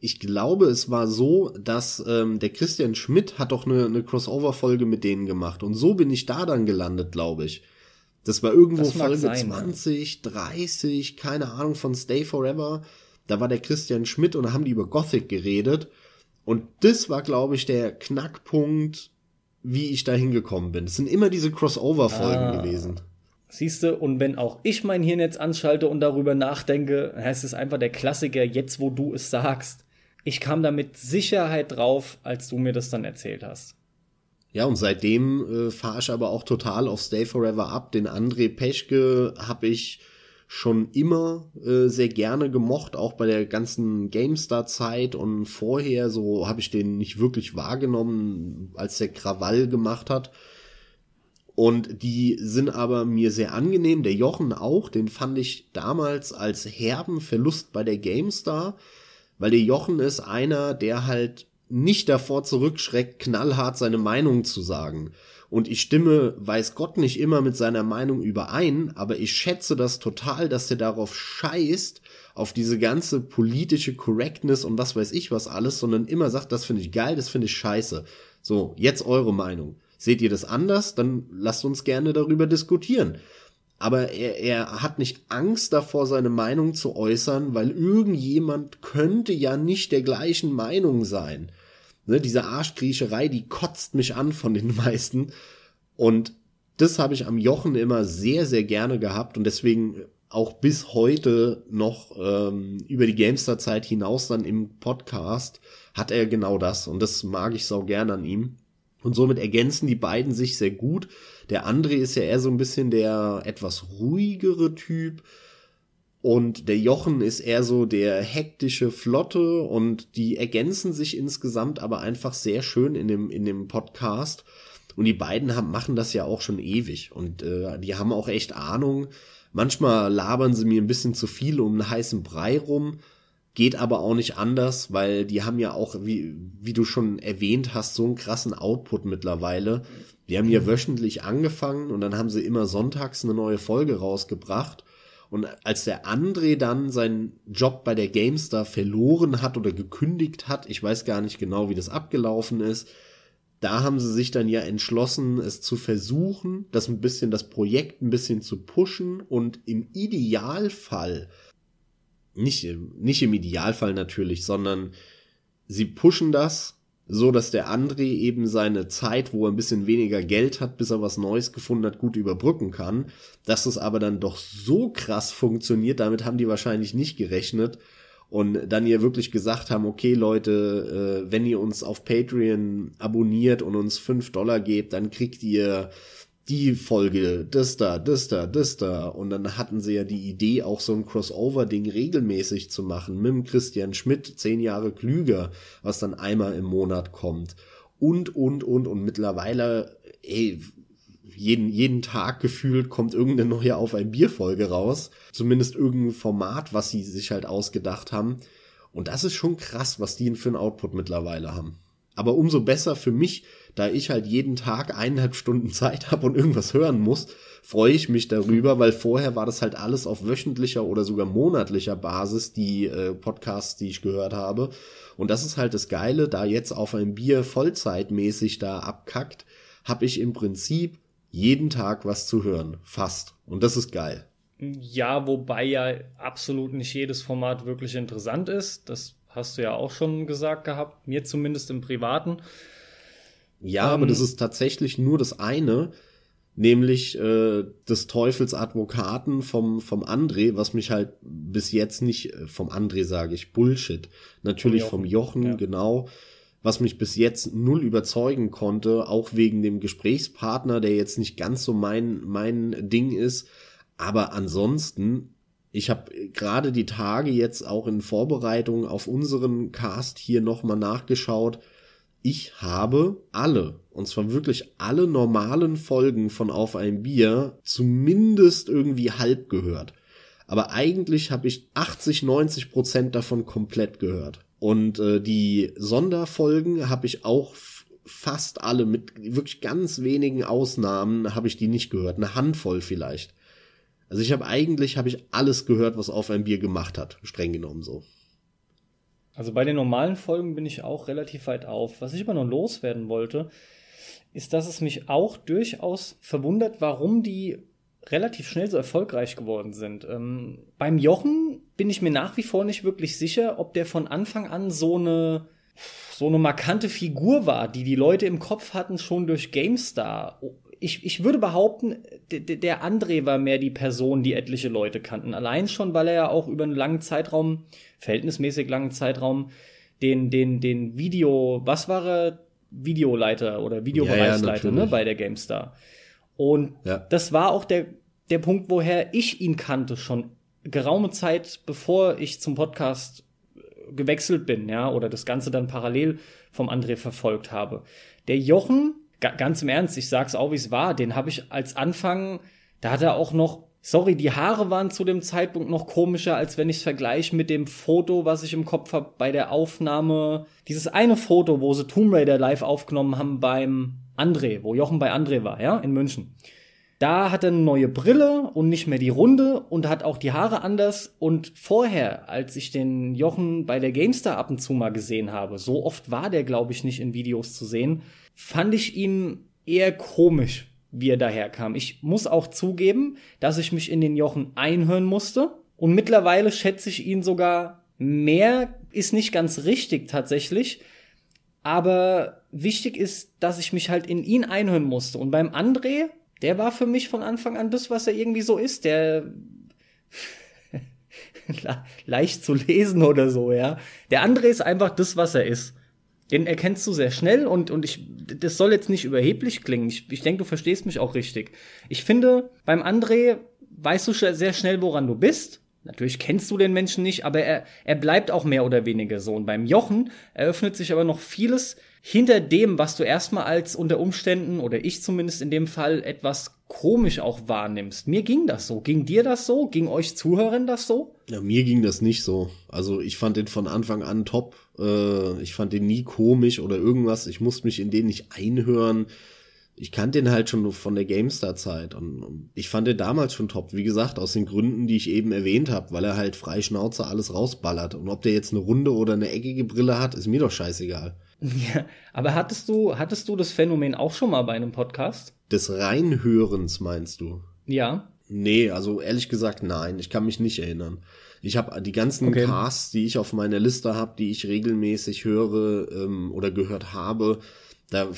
ich glaube, es war so, dass ähm, der Christian Schmidt hat doch eine, eine Crossover-Folge mit denen gemacht. Und so bin ich da dann gelandet, glaube ich. Das war irgendwo das Folge sein, 20, ja. 30, keine Ahnung, von Stay Forever. Da war der Christian Schmidt und da haben die über Gothic geredet. Und das war, glaube ich, der Knackpunkt, wie ich da hingekommen bin. Es sind immer diese Crossover-Folgen ah. gewesen. Siehst du, und wenn auch ich mein Hirn jetzt anschalte und darüber nachdenke, heißt es einfach der Klassiker, jetzt wo du es sagst ich kam da mit Sicherheit drauf, als du mir das dann erzählt hast. Ja, und seitdem äh, fahre ich aber auch total auf Stay Forever ab. Den André Peschke habe ich schon immer äh, sehr gerne gemocht, auch bei der ganzen GameStar-Zeit und vorher, so habe ich den nicht wirklich wahrgenommen, als der Krawall gemacht hat. Und die sind aber mir sehr angenehm. Der Jochen auch, den fand ich damals als herben Verlust bei der GameStar weil der Jochen ist einer, der halt nicht davor zurückschreckt, knallhart seine Meinung zu sagen. Und ich stimme, weiß Gott, nicht immer mit seiner Meinung überein, aber ich schätze das total, dass er darauf scheißt, auf diese ganze politische Correctness und was weiß ich was alles, sondern immer sagt, das finde ich geil, das finde ich scheiße. So, jetzt eure Meinung. Seht ihr das anders? Dann lasst uns gerne darüber diskutieren aber er, er hat nicht Angst davor, seine Meinung zu äußern, weil irgendjemand könnte ja nicht der gleichen Meinung sein. Ne, diese Arschgriecherei, die kotzt mich an von den (laughs) meisten. Und das habe ich am Jochen immer sehr, sehr gerne gehabt und deswegen auch bis heute noch ähm, über die Gamester-Zeit hinaus dann im Podcast hat er genau das und das mag ich sau gern an ihm. Und somit ergänzen die beiden sich sehr gut. Der André ist ja eher so ein bisschen der etwas ruhigere Typ. Und der Jochen ist eher so der hektische Flotte und die ergänzen sich insgesamt aber einfach sehr schön in dem, in dem Podcast. Und die beiden haben, machen das ja auch schon ewig und äh, die haben auch echt Ahnung. Manchmal labern sie mir ein bisschen zu viel um einen heißen Brei rum, Geht aber auch nicht anders, weil die haben ja auch, wie, wie du schon erwähnt hast, so einen krassen Output mittlerweile. Die haben ja wöchentlich angefangen und dann haben sie immer sonntags eine neue Folge rausgebracht. Und als der André dann seinen Job bei der GameStar verloren hat oder gekündigt hat, ich weiß gar nicht genau, wie das abgelaufen ist, da haben sie sich dann ja entschlossen, es zu versuchen, das ein bisschen, das Projekt ein bisschen zu pushen und im Idealfall nicht, nicht im Idealfall natürlich, sondern sie pushen das, so dass der André eben seine Zeit, wo er ein bisschen weniger Geld hat, bis er was Neues gefunden hat, gut überbrücken kann. Dass es aber dann doch so krass funktioniert, damit haben die wahrscheinlich nicht gerechnet. und dann ihr wirklich gesagt haben, okay Leute, äh, wenn ihr uns auf Patreon abonniert und uns fünf Dollar gebt, dann kriegt ihr die Folge, das da, das da, das da. Und dann hatten sie ja die Idee, auch so ein Crossover-Ding regelmäßig zu machen mit dem Christian Schmidt, zehn Jahre klüger, was dann einmal im Monat kommt. Und, und, und, und mittlerweile, ey, jeden, jeden Tag gefühlt kommt irgendeine neue Auf ein Bier-Folge raus. Zumindest irgendein Format, was sie sich halt ausgedacht haben. Und das ist schon krass, was die für ein Output mittlerweile haben. Aber umso besser für mich, da ich halt jeden Tag eineinhalb Stunden Zeit habe und irgendwas hören muss, freue ich mich darüber, weil vorher war das halt alles auf wöchentlicher oder sogar monatlicher Basis, die äh, Podcasts, die ich gehört habe. Und das ist halt das Geile, da jetzt auf ein Bier vollzeitmäßig da abkackt, habe ich im Prinzip jeden Tag was zu hören. Fast. Und das ist geil. Ja, wobei ja absolut nicht jedes Format wirklich interessant ist. Das hast du ja auch schon gesagt gehabt, mir zumindest im Privaten. Ja, ähm, aber das ist tatsächlich nur das eine, nämlich äh, des Teufels Advokaten vom, vom André, was mich halt bis jetzt nicht, äh, vom André sage ich, Bullshit. Natürlich vom Jochen, vom Jochen ja. genau was mich bis jetzt null überzeugen konnte, auch wegen dem Gesprächspartner, der jetzt nicht ganz so mein, mein Ding ist. Aber ansonsten, ich habe gerade die Tage jetzt auch in Vorbereitung auf unseren Cast hier nochmal nachgeschaut. Ich habe alle, und zwar wirklich alle normalen Folgen von Auf ein Bier, zumindest irgendwie halb gehört. Aber eigentlich habe ich 80, 90 Prozent davon komplett gehört. Und äh, die Sonderfolgen habe ich auch fast alle mit wirklich ganz wenigen Ausnahmen habe ich die nicht gehört, eine Handvoll vielleicht. Also ich habe eigentlich habe ich alles gehört, was auf ein Bier gemacht hat, streng genommen so. Also bei den normalen Folgen bin ich auch relativ weit auf. Was ich aber noch loswerden wollte, ist, dass es mich auch durchaus verwundert, warum die relativ schnell so erfolgreich geworden sind. Ähm, beim Jochen bin ich mir nach wie vor nicht wirklich sicher, ob der von Anfang an so eine so eine markante Figur war, die die Leute im Kopf hatten schon durch GameStar. Ich, ich würde behaupten, der André war mehr die Person, die etliche Leute kannten. Allein schon, weil er ja auch über einen langen Zeitraum, verhältnismäßig langen Zeitraum, den, den, den Video, was war er? Videoleiter oder Videobereichsleiter, ja, ja, ne, bei der GameStar. Und ja. das war auch der, der Punkt, woher ich ihn kannte, schon geraume Zeit, bevor ich zum Podcast äh, gewechselt bin, ja, oder das Ganze dann parallel vom André verfolgt habe. Der Jochen, ganz im Ernst, ich sag's auch, wie es war, den habe ich als Anfang, da hat er auch noch, sorry, die Haare waren zu dem Zeitpunkt noch komischer, als wenn ich es vergleiche mit dem Foto, was ich im Kopf habe bei der Aufnahme, dieses eine Foto, wo sie Tomb Raider live aufgenommen haben beim André, wo Jochen bei André war, ja, in München. Da hat er eine neue Brille und nicht mehr die runde und hat auch die Haare anders. Und vorher, als ich den Jochen bei der GameStar ab und zu mal gesehen habe, so oft war der, glaube ich, nicht in Videos zu sehen, fand ich ihn eher komisch, wie er daherkam. Ich muss auch zugeben, dass ich mich in den Jochen einhören musste. Und mittlerweile schätze ich ihn sogar mehr, ist nicht ganz richtig tatsächlich, aber wichtig ist, dass ich mich halt in ihn einhören musste. Und beim André, der war für mich von Anfang an das, was er irgendwie so ist. Der (laughs) leicht zu lesen oder so, ja. Der André ist einfach das, was er ist. Den erkennst du sehr schnell und, und ich, das soll jetzt nicht überheblich klingen. Ich, ich denke, du verstehst mich auch richtig. Ich finde, beim André weißt du sehr schnell, woran du bist. Natürlich kennst du den Menschen nicht, aber er, er bleibt auch mehr oder weniger so. Und beim Jochen eröffnet sich aber noch vieles hinter dem, was du erstmal als unter Umständen, oder ich zumindest in dem Fall, etwas komisch auch wahrnimmst. Mir ging das so. Ging dir das so? Ging euch Zuhörern das so? Ja, mir ging das nicht so. Also ich fand den von Anfang an top. Äh, ich fand den nie komisch oder irgendwas. Ich musste mich in den nicht einhören ich kannte den halt schon von der GameStar-Zeit und ich fand den damals schon top. Wie gesagt, aus den Gründen, die ich eben erwähnt habe, weil er halt frei Schnauze alles rausballert. Und ob der jetzt eine runde oder eine eckige Brille hat, ist mir doch scheißegal. (laughs) Ja, aber hattest du, hattest du das Phänomen auch schon mal bei einem Podcast? Des Reinhörens meinst du? Ja. Nee, also ehrlich gesagt, nein. Ich kann mich nicht erinnern. Ich habe die ganzen okay. Casts, die ich auf meiner Liste habe, die ich regelmäßig höre ähm, oder gehört habe, da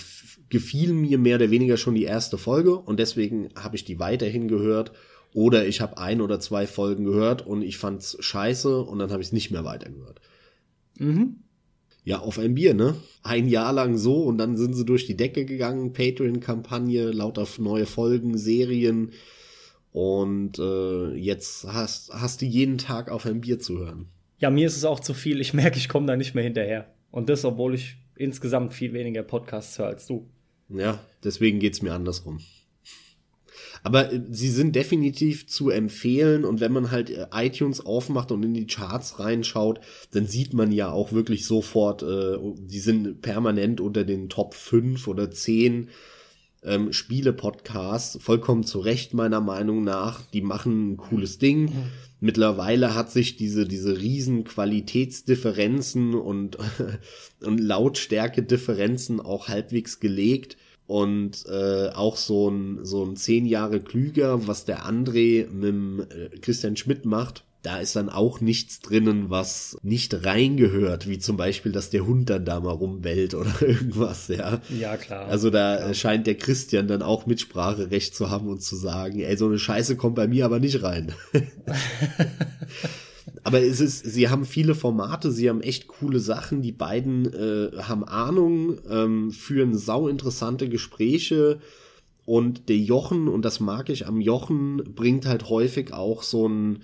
gefiel mir mehr oder weniger schon die erste Folge und deswegen habe ich die weiterhin gehört Oder ich habe ein oder zwei Folgen gehört und ich fand's scheiße und dann habe ich es nicht mehr weitergehört. Mhm. Ja, auf ein Bier, ne? Ein Jahr lang so und dann sind sie durch die Decke gegangen. Patreon-Kampagne, lauter neue Folgen, Serien. Und äh, jetzt hast, hast du jeden Tag auf ein Bier zu hören. Ja, mir ist es auch zu viel. Ich merke, ich komme da nicht mehr hinterher. Und das, obwohl ich insgesamt viel weniger Podcasts höre als du. Ja, deswegen geht's mir andersrum. Aber äh, sie sind definitiv zu empfehlen und wenn man halt äh, iTunes aufmacht und in die Charts reinschaut, dann sieht man ja auch wirklich sofort, äh, die sind permanent unter den Top 5 oder 10 ähm, Spiele-Podcasts. Vollkommen zu Recht meiner Meinung nach. Die machen ein cooles Ding. Mhm. Mittlerweile hat sich diese, diese riesen Qualitätsdifferenzen und, (laughs) und Lautstärke-Differenzen auch halbwegs gelegt und äh, auch so ein, so ein zehn Jahre klüger, was der André mit äh, Christian Schmidt macht. Da ist dann auch nichts drinnen, was nicht reingehört, wie zum Beispiel, dass der Hund dann da mal rumbellt oder (laughs) irgendwas, ja. Ja, klar. Also da klar. scheint der Christian dann auch Mitspracherecht zu haben und zu sagen, ey, so eine Scheiße kommt bei mir aber nicht rein. (laughs) (laughs) aber es ist, sie haben viele Formate, sie haben echt coole Sachen. Die beiden äh, haben Ahnung, ähm, führen sau interessante Gespräche. Und der Jochen, und das mag ich am Jochen, bringt halt häufig auch so ein,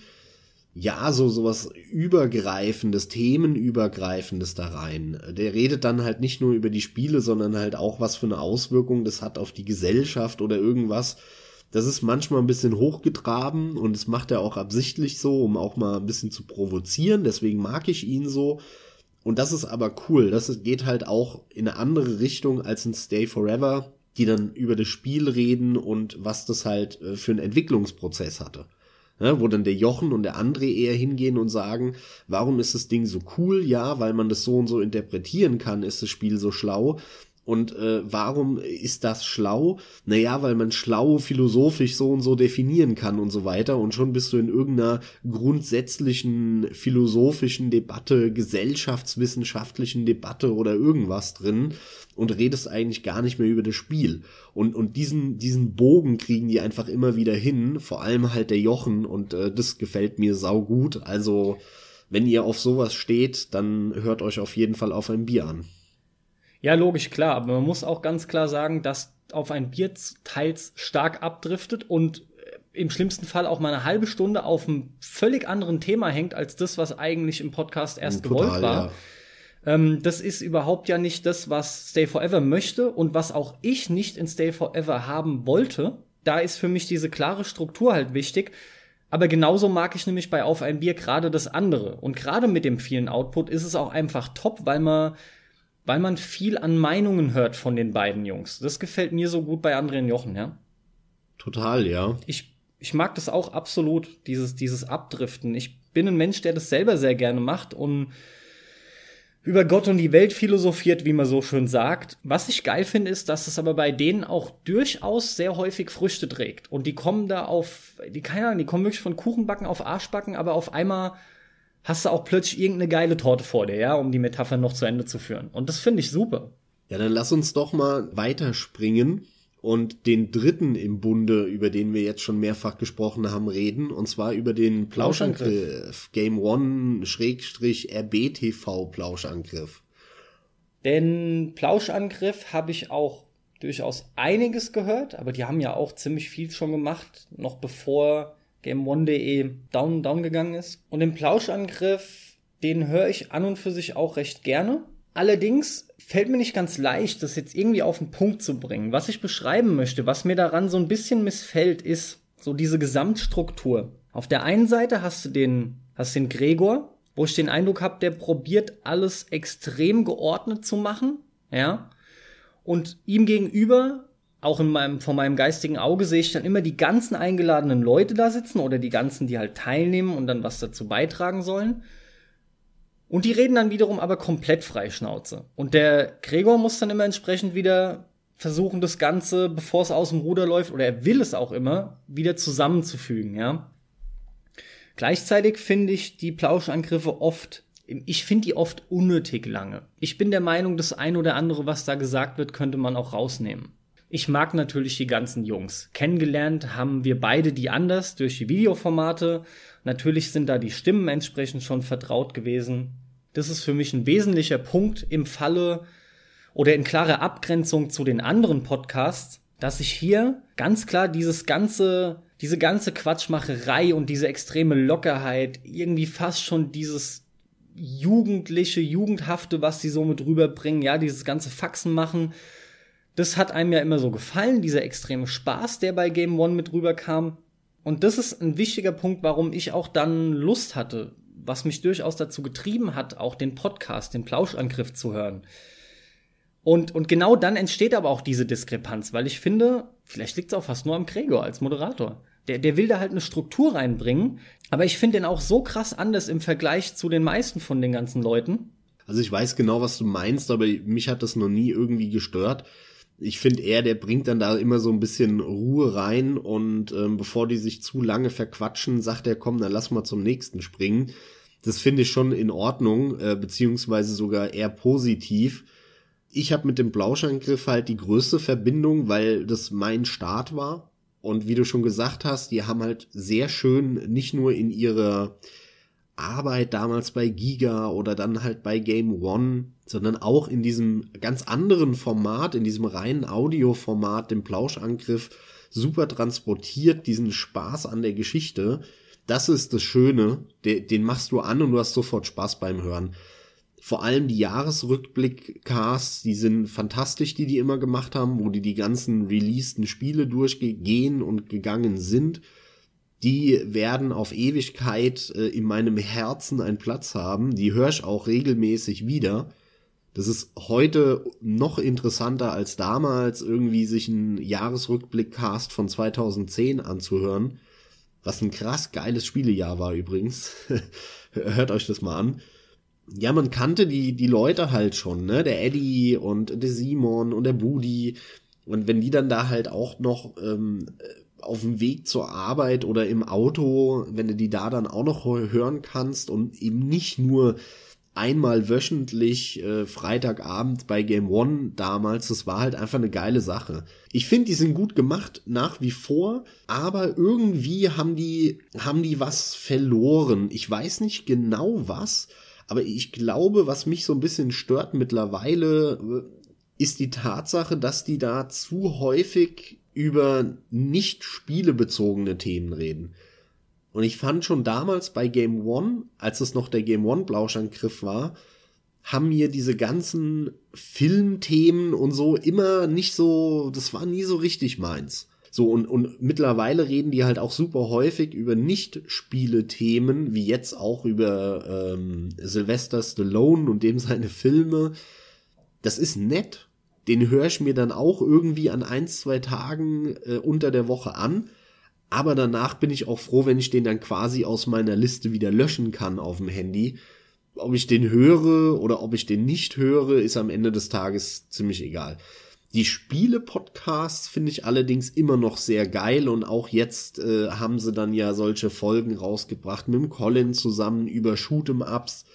ja, so sowas übergreifendes, themenübergreifendes da rein. Der redet dann halt nicht nur über die Spiele, sondern halt auch, was für eine Auswirkung das hat auf die Gesellschaft oder irgendwas. Das ist manchmal ein bisschen hochgetraben und das macht er auch absichtlich so, um auch mal ein bisschen zu provozieren. Deswegen mag ich ihn so. Und das ist aber cool. Das geht halt auch in eine andere Richtung als in Stay Forever, die dann über das Spiel reden und was das halt äh, für einen Entwicklungsprozess hatte. Ja, wo dann der Jochen und der André eher hingehen und sagen, warum ist das Ding so cool? Ja, weil man das so und so interpretieren kann, ist das Spiel so schlau. Und äh, warum ist das schlau? Naja, weil man schlau philosophisch so und so definieren kann und so weiter. Und schon bist du in irgendeiner grundsätzlichen philosophischen Debatte, gesellschaftswissenschaftlichen Debatte oder irgendwas drin und redest eigentlich gar nicht mehr über das Spiel. Und, und diesen, diesen Bogen kriegen die einfach immer wieder hin, vor allem halt der Jochen und äh, das gefällt mir sau gut. Also, wenn ihr auf sowas steht, dann hört euch auf jeden Fall auf ein Bier an. Ja, logisch, klar, aber man muss auch ganz klar sagen, dass auf ein Bier teils stark abdriftet und äh, im schlimmsten Fall auch mal eine halbe Stunde auf einem völlig anderen Thema hängt als das, was eigentlich im Podcast erst Total, gewollt war. Ja. Ähm, das ist überhaupt ja nicht das, was Stay Forever möchte und was auch ich nicht in Stay Forever haben wollte. Da ist für mich diese klare Struktur halt wichtig. Aber genauso mag ich nämlich bei Auf ein Bier gerade das andere. Und gerade mit dem vielen Output ist es auch einfach top, weil man, weil man viel an Meinungen hört von den beiden Jungs. Das gefällt mir so gut bei André und Jochen, ja. Total, ja. Ich, ich mag das auch absolut, dieses, dieses Abdriften. Ich bin ein Mensch, der das selber sehr gerne macht und über Gott und die Welt philosophiert, wie man so schön sagt. Was ich geil finde, ist, dass es aber bei denen auch durchaus sehr häufig Früchte trägt. Und die kommen da auf, die, keine Ahnung, die kommen wirklich von Kuchenbacken auf Arschbacken, aber auf einmal hast du auch plötzlich irgendeine geile Torte vor dir, ja, um die Metapher noch zu Ende zu führen. Und das finde ich super. Ja, dann lass uns doch mal weiterspringen und den dritten im Bunde, über den wir jetzt schon mehrfach gesprochen haben, reden. Und zwar über den Plauschangriff. Game One Schrägstrich RBTV Plauschangriff. Den Plauschangriff habe ich auch durchaus einiges gehört, aber die haben ja auch ziemlich viel schon gemacht, noch bevor GameOne.de down, down gegangen ist. Und den Plauschangriff, den höre ich an und für sich auch recht gerne. Allerdings fällt mir nicht ganz leicht, das jetzt irgendwie auf den Punkt zu bringen. Was ich beschreiben möchte, was mir daran so ein bisschen missfällt, ist so diese Gesamtstruktur. Auf der einen Seite hast du den, hast den Gregor, wo ich den Eindruck habe, der probiert alles extrem geordnet zu machen, ja. Und ihm gegenüber, auch in meinem, vor meinem geistigen Auge sehe ich dann immer die ganzen eingeladenen Leute da sitzen oder die ganzen, die halt teilnehmen und dann was dazu beitragen sollen. Und die reden dann wiederum aber komplett freischnauze. Und der Gregor muss dann immer entsprechend wieder versuchen, das Ganze, bevor es aus dem Ruder läuft, oder er will es auch immer, wieder zusammenzufügen, ja. Gleichzeitig finde ich die Plauschangriffe oft, ich finde die oft unnötig lange. Ich bin der Meinung, das ein oder andere, was da gesagt wird, könnte man auch rausnehmen. Ich mag natürlich die ganzen Jungs. Kennengelernt haben wir beide die anders durch die Videoformate. Natürlich sind da die Stimmen entsprechend schon vertraut gewesen. Das ist für mich ein wesentlicher Punkt im Falle oder in klarer Abgrenzung zu den anderen Podcasts, dass ich hier ganz klar dieses ganze, diese ganze Quatschmacherei und diese extreme Lockerheit, irgendwie fast schon dieses jugendliche, jugendhafte, was sie so mit rüberbringen, ja, dieses ganze Faxen machen, das hat einem ja immer so gefallen, dieser extreme Spaß, der bei Game One mit rüberkam. Und das ist ein wichtiger Punkt, warum ich auch dann Lust hatte, was mich durchaus dazu getrieben hat, auch den Podcast, den Plauschangriff zu hören. Und, und genau dann entsteht aber auch diese Diskrepanz, weil ich finde, vielleicht liegt es auch fast nur am Gregor als Moderator. Der, der will da halt eine Struktur reinbringen, aber ich finde den auch so krass anders im Vergleich zu den meisten von den ganzen Leuten. Also ich weiß genau, was du meinst, aber mich hat das noch nie irgendwie gestört. Ich finde er, der bringt dann da immer so ein bisschen Ruhe rein und ähm, bevor die sich zu lange verquatschen, sagt er, komm, dann lass mal zum nächsten springen. Das finde ich schon in Ordnung, äh, beziehungsweise sogar eher positiv. Ich habe mit dem Blauschangriff halt die größte Verbindung, weil das mein Start war. Und wie du schon gesagt hast, die haben halt sehr schön nicht nur in ihrer Arbeit damals bei Giga oder dann halt bei Game One, sondern auch in diesem ganz anderen Format, in diesem reinen Audioformat, dem Plauschangriff, super transportiert, diesen Spaß an der Geschichte. Das ist das Schöne, den machst du an und du hast sofort Spaß beim Hören. Vor allem die Jahresrückblick-Casts, die sind fantastisch, die die immer gemacht haben, wo die die ganzen releaseden Spiele durchgehen und gegangen sind die werden auf Ewigkeit äh, in meinem Herzen einen Platz haben. Die höre ich auch regelmäßig wieder. Das ist heute noch interessanter als damals, irgendwie sich einen Jahresrückblick-Cast von 2010 anzuhören. Was ein krass geiles Spielejahr war übrigens. (laughs) Hört euch das mal an. Ja, man kannte die, die Leute halt schon, ne? Der Eddie und der Simon und der Budi. Und wenn die dann da halt auch noch ähm, auf dem Weg zur Arbeit oder im Auto, wenn du die da dann auch noch hören kannst und eben nicht nur einmal wöchentlich äh, Freitagabend bei Game One damals, das war halt einfach eine geile Sache. Ich finde, die sind gut gemacht nach wie vor, aber irgendwie haben die haben die was verloren. Ich weiß nicht genau was, aber ich glaube, was mich so ein bisschen stört mittlerweile äh, ist die Tatsache, dass die da zu häufig über nicht spielebezogene Themen reden. Und ich fand schon damals bei Game One, als es noch der Game One Blauschangriff war, haben mir diese ganzen Filmthemen und so immer nicht so, das war nie so richtig meins. So, und, und mittlerweile reden die halt auch super häufig über Nicht-Spiele-Themen, wie jetzt auch über ähm, Sylvester Stallone und dem seine Filme. Das ist nett den höre ich mir dann auch irgendwie an ein, zwei Tagen äh, unter der Woche an. Aber danach bin ich auch froh, wenn ich den dann quasi aus meiner Liste wieder löschen kann auf dem Handy. Ob ich den höre oder ob ich den nicht höre, ist am Ende des Tages ziemlich egal. Die Spiele-Podcasts finde ich allerdings immer noch sehr geil und auch jetzt äh, haben sie dann ja solche Folgen rausgebracht mit dem Colin zusammen über Shoot'em Ups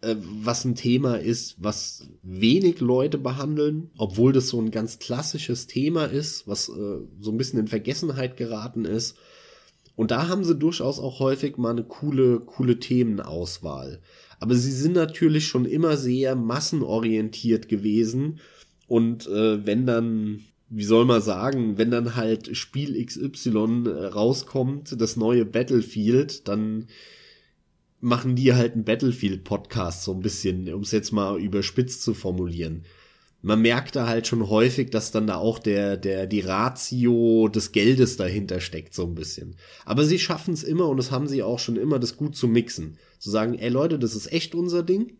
äh, was ein Thema ist, was wenig Leute behandeln, obwohl das so ein ganz klassisches Thema ist, was äh, so ein bisschen in Vergessenheit geraten ist. Und da haben sie durchaus auch häufig mal eine coole, coole Themenauswahl. Aber sie sind natürlich schon immer sehr massenorientiert gewesen. Und äh, wenn dann, wie soll man sagen, wenn dann halt Spiel XY äh, rauskommt, das neue Battlefield, dann machen die halt einen Battlefield-Podcast so ein bisschen, um es jetzt mal überspitzt zu formulieren. Man merkt da halt schon häufig, dass dann da auch der, der, die Ratio des Geldes dahinter steckt, so ein bisschen. Aber sie schaffen es immer und das haben sie auch schon immer, das gut zu mixen. Zu sagen, ey Leute, das ist echt unser Ding.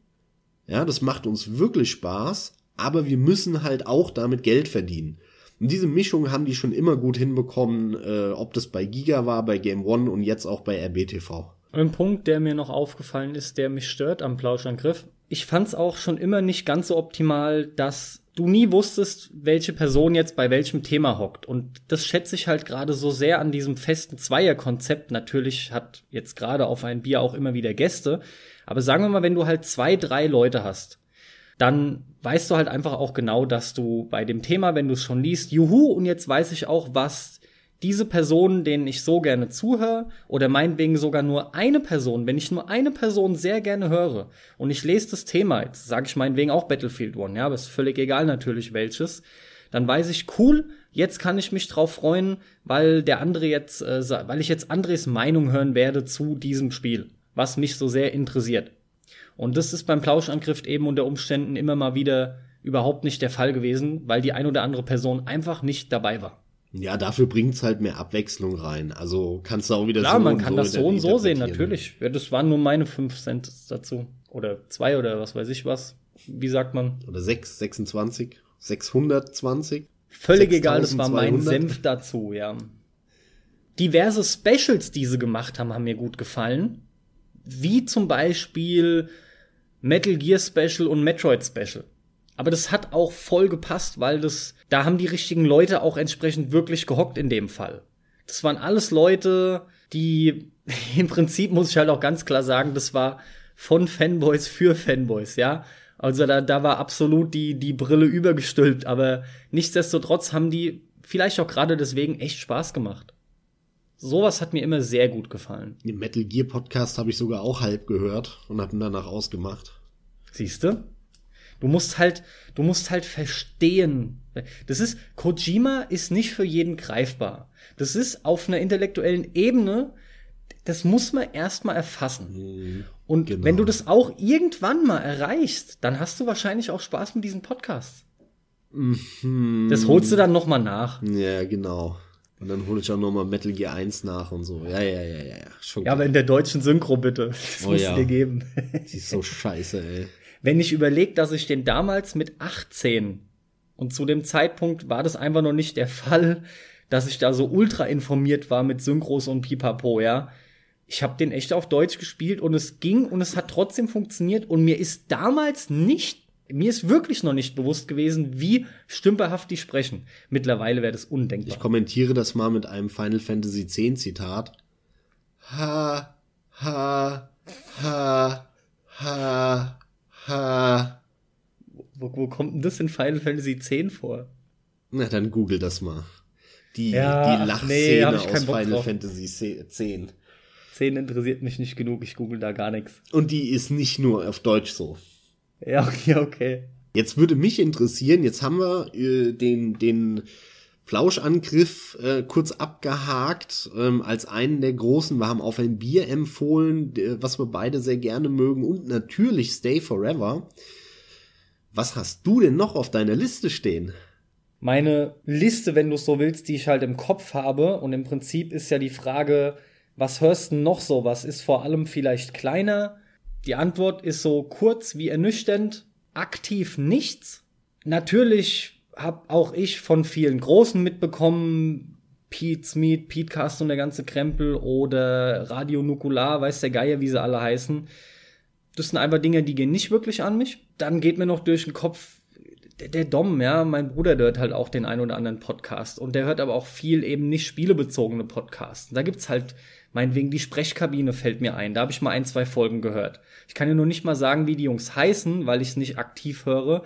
Ja, das macht uns wirklich Spaß, aber wir müssen halt auch damit Geld verdienen. Und diese Mischung haben die schon immer gut hinbekommen, äh, ob das bei Giga war, bei Game One und jetzt auch bei RBTV. Ein Punkt, der mir noch aufgefallen ist, der mich stört am Plauschangriff. Ich fand's auch schon immer nicht ganz so optimal, dass du nie wusstest, welche Person jetzt bei welchem Thema hockt. Und das schätze ich halt gerade so sehr an diesem festen Zweierkonzept. Natürlich hat jetzt gerade auf ein Bier auch immer wieder Gäste. Aber sagen wir mal, wenn du halt zwei, drei Leute hast, dann weißt du halt einfach auch genau, dass du bei dem Thema, wenn du es schon liest, juhu, und jetzt weiß ich auch, was diese Personen, denen ich so gerne zuhöre, oder meinetwegen sogar nur eine Person, wenn ich nur eine Person sehr gerne höre und ich lese das Thema, jetzt sage ich meinetwegen auch Battlefield One, ja, aber ist völlig egal natürlich welches, dann weiß ich, cool, jetzt kann ich mich drauf freuen, weil der andere jetzt, äh, weil ich jetzt Andres Meinung hören werde zu diesem Spiel, was mich so sehr interessiert. Und das ist beim Plauschangriff eben unter Umständen immer mal wieder überhaupt nicht der Fall gewesen, weil die ein oder andere Person einfach nicht dabei war. Ja, dafür bringt's halt mehr Abwechslung rein. Also kannst du auch wieder Klar, so man kann so das so und so sehen, natürlich. Ja, das waren nur meine fünf Cent dazu. Oder zwei oder was weiß ich was. Wie sagt man? Oder sechs, 26, 620. Völlig egal, das war mein Senf dazu, ja. Diverse Specials, die sie gemacht haben, haben mir gut gefallen. Wie zum Beispiel Metal Gear Special und Metroid Special. Aber das hat auch voll gepasst, weil das, da haben die richtigen Leute auch entsprechend wirklich gehockt in dem Fall. Das waren alles Leute, die (laughs) im Prinzip muss ich halt auch ganz klar sagen, das war von Fanboys für Fanboys, ja. Also da, da war absolut die, die Brille übergestülpt, aber nichtsdestotrotz haben die vielleicht auch gerade deswegen echt Spaß gemacht. Sowas hat mir immer sehr gut gefallen. Den Metal Gear Podcast habe ich sogar auch halb gehört und habe ihn danach ausgemacht. Siehst du? Musst halt, du musst halt verstehen. Das ist, Kojima ist nicht für jeden greifbar. Das ist auf einer intellektuellen Ebene, das muss man erstmal erfassen. Mhm, Und genau. wenn du das auch irgendwann mal erreichst, dann hast du wahrscheinlich auch Spaß mit diesem Podcast. Mhm. Das holst du dann noch mal nach. Ja, genau. Und dann hole ich auch noch mal Metal Gear 1 nach und so. Ja, ja, ja, ja, ja. Schon ja, aber in der deutschen Synchro bitte. Das oh, muss ja. dir geben. Die ist so scheiße, ey. Wenn ich überlege, dass ich den damals mit 18 und zu dem Zeitpunkt war das einfach noch nicht der Fall, dass ich da so ultra informiert war mit Synchros und Pipapo, ja. Ich habe den echt auf Deutsch gespielt und es ging und es hat trotzdem funktioniert und mir ist damals nicht, mir ist wirklich noch nicht bewusst gewesen, wie stümperhaft die sprechen. Mittlerweile wäre das undenkbar. Ich kommentiere das mal mit einem Final Fantasy X Zitat. Ha, ha, ha, ha, Ha. Wo, wo kommt denn das in Final Fantasy X vor? Na, dann google das mal. Die, ja, die Lachszene nee, aus Final drauf. Fantasy X. 10 interessiert mich nicht genug, ich google da gar nichts. Und die ist nicht nur auf Deutsch so. Ja, okay, okay. Jetzt würde mich interessieren, jetzt haben wir äh, den, den Flauschangriff äh, kurz abgehakt ähm, als einen der großen. Wir haben auf ein Bier empfohlen, was wir beide sehr gerne mögen und natürlich Stay Forever. Was hast du denn noch auf deiner Liste stehen? Meine Liste, wenn du so willst, die ich halt im Kopf habe und im Prinzip ist ja die Frage, was hörst du noch so? Was ist vor allem vielleicht kleiner? Die Antwort ist so kurz wie ernüchternd, aktiv nichts. Natürlich habe auch ich von vielen Großen mitbekommen, Pete's Meat, Petecast und der ganze Krempel oder Radio Nukular, weiß der Geier, wie sie alle heißen. Das sind einfach Dinge, die gehen nicht wirklich an mich. Dann geht mir noch durch den Kopf der, der Dom, ja, mein Bruder, der hört halt auch den ein oder anderen Podcast und der hört aber auch viel eben nicht spielebezogene Podcasts. Da gibt's halt meinetwegen die Sprechkabine fällt mir ein. Da habe ich mal ein, zwei Folgen gehört. Ich kann ja nur nicht mal sagen, wie die Jungs heißen, weil ich es nicht aktiv höre.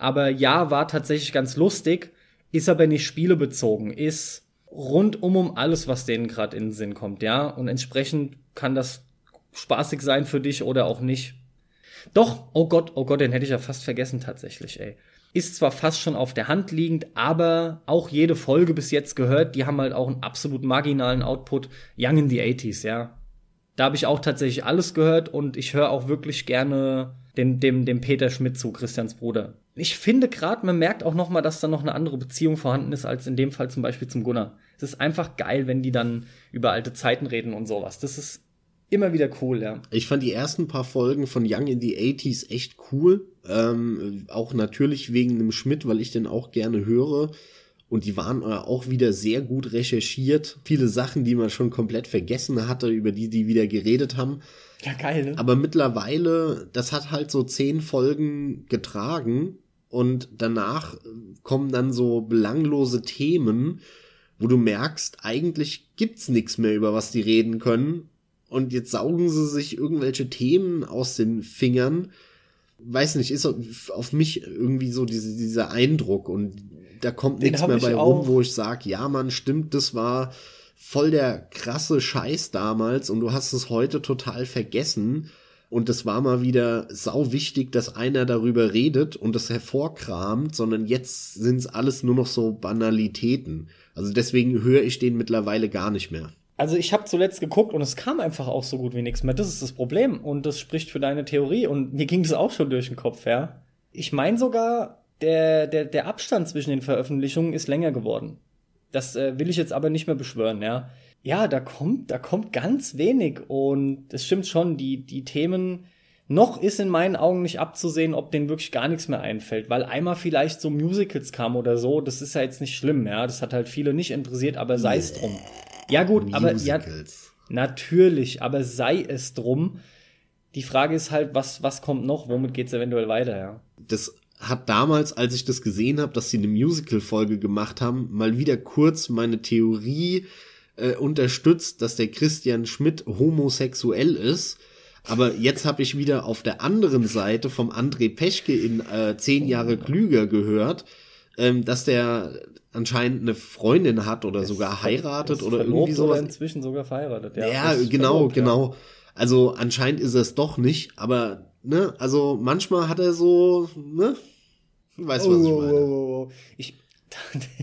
Aber ja, war tatsächlich ganz lustig, ist aber nicht spielebezogen, ist rundum um alles, was denen gerade in den Sinn kommt, ja. Und entsprechend kann das spaßig sein für dich oder auch nicht. Doch, oh Gott, oh Gott, den hätte ich ja fast vergessen tatsächlich, ey. Ist zwar fast schon auf der Hand liegend, aber auch jede Folge bis jetzt gehört, die haben halt auch einen absolut marginalen Output. Young in the 80s, ja. Da habe ich auch tatsächlich alles gehört und ich höre auch wirklich gerne dem, dem, dem Peter Schmidt zu, Christians Bruder ich finde gerade, man merkt auch noch mal, dass da noch eine andere Beziehung vorhanden ist als in dem Fall zum Beispiel zum Gunnar. Es ist einfach geil, wenn die dann über alte Zeiten reden und sowas. Das ist immer wieder cool, ja. Ich fand die ersten paar Folgen von Young in the 80s echt cool. Ähm, auch natürlich wegen dem Schmidt, weil ich den auch gerne höre. Und die waren äh, auch wieder sehr gut recherchiert. Viele Sachen, die man schon komplett vergessen hatte, über die die wieder geredet haben. Ja, geil, ne? Aber mittlerweile, das hat halt so zehn Folgen getragen und danach kommen dann so belanglose Themen, wo du merkst, eigentlich gibt's nichts mehr, über was die reden können. Und jetzt saugen sie sich irgendwelche Themen aus den Fingern, weiß nicht, ist auf mich irgendwie so diese, dieser Eindruck und da kommt nichts mehr bei rum, wo ich sage, ja, man, stimmt, das war voll der krasse Scheiß damals und du hast es heute total vergessen. Und es war mal wieder sau wichtig, dass einer darüber redet und das hervorkramt, sondern jetzt sind es alles nur noch so Banalitäten. Also deswegen höre ich den mittlerweile gar nicht mehr. Also ich habe zuletzt geguckt und es kam einfach auch so gut wie nichts mehr. Das ist das Problem und das spricht für deine Theorie und mir ging das auch schon durch den Kopf, ja. Ich meine sogar, der, der, der Abstand zwischen den Veröffentlichungen ist länger geworden. Das äh, will ich jetzt aber nicht mehr beschwören, ja. Ja, da kommt, da kommt ganz wenig und es stimmt schon, die, die Themen, noch ist in meinen Augen nicht abzusehen, ob denen wirklich gar nichts mehr einfällt, weil einmal vielleicht so Musicals kam oder so, das ist ja jetzt nicht schlimm, ja, das hat halt viele nicht interessiert, aber sei es drum. Ja gut, Musicals. aber ja, natürlich, aber sei es drum. Die Frage ist halt, was, was kommt noch, womit geht's eventuell weiter, ja. Das hat damals, als ich das gesehen habe, dass sie eine Musical-Folge gemacht haben, mal wieder kurz meine Theorie äh, unterstützt, dass der Christian Schmidt homosexuell ist. Aber jetzt habe ich wieder auf der anderen Seite vom André Peschke in äh, zehn Jahre klüger gehört, ähm, dass der anscheinend eine Freundin hat oder ist, sogar heiratet oder irgendwie so. Oder inzwischen sogar verheiratet. Ja, ja genau, verlobt, genau. Ja. Also anscheinend ist es doch nicht, aber ne, also manchmal hat er so, ne, Weißt du, was ich meine? Oh, oh, oh. Ich,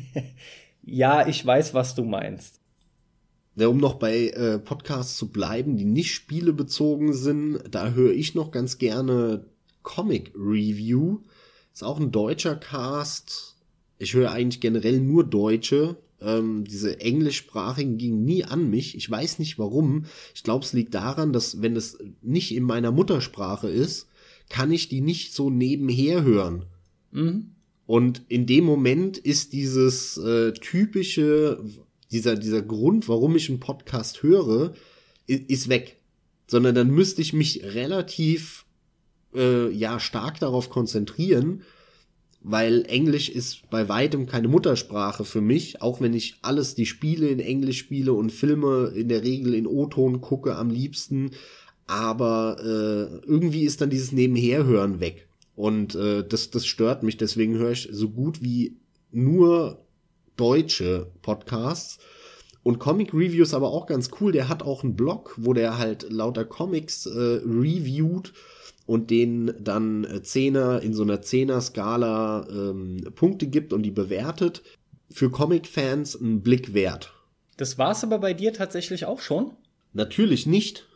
(laughs) ja, ich weiß, was du meinst. Ja, um noch bei äh, Podcasts zu bleiben, die nicht spielebezogen sind, da höre ich noch ganz gerne Comic Review. Ist auch ein deutscher Cast. Ich höre eigentlich generell nur Deutsche. Ähm, diese englischsprachigen gingen nie an mich. Ich weiß nicht warum. Ich glaube, es liegt daran, dass wenn es nicht in meiner Muttersprache ist, kann ich die nicht so nebenher hören. Mhm. Und in dem Moment ist dieses äh, typische, dieser, dieser Grund, warum ich einen Podcast höre, ist, weg. Sondern dann müsste ich mich relativ äh, ja stark darauf konzentrieren, weil Englisch ist bei weitem keine Muttersprache für mich, auch wenn ich alles die Spiele in Englisch spiele und Filme in der Regel in O-Ton gucke am liebsten, aber äh, irgendwie ist dann dieses Nebenherhören weg. Und äh, das, das stört mich, deswegen höre ich so gut wie nur deutsche Podcasts. Und Comic Reviews aber auch ganz cool. Der hat auch einen Blog, wo der halt lauter Comics äh, reviewt und denen dann äh, Zehner in so einer Zehner-Skala ähm, Punkte gibt und die bewertet. Für Comic-Fans ein Blick wert. Das war's aber bei dir tatsächlich auch schon? Natürlich nicht.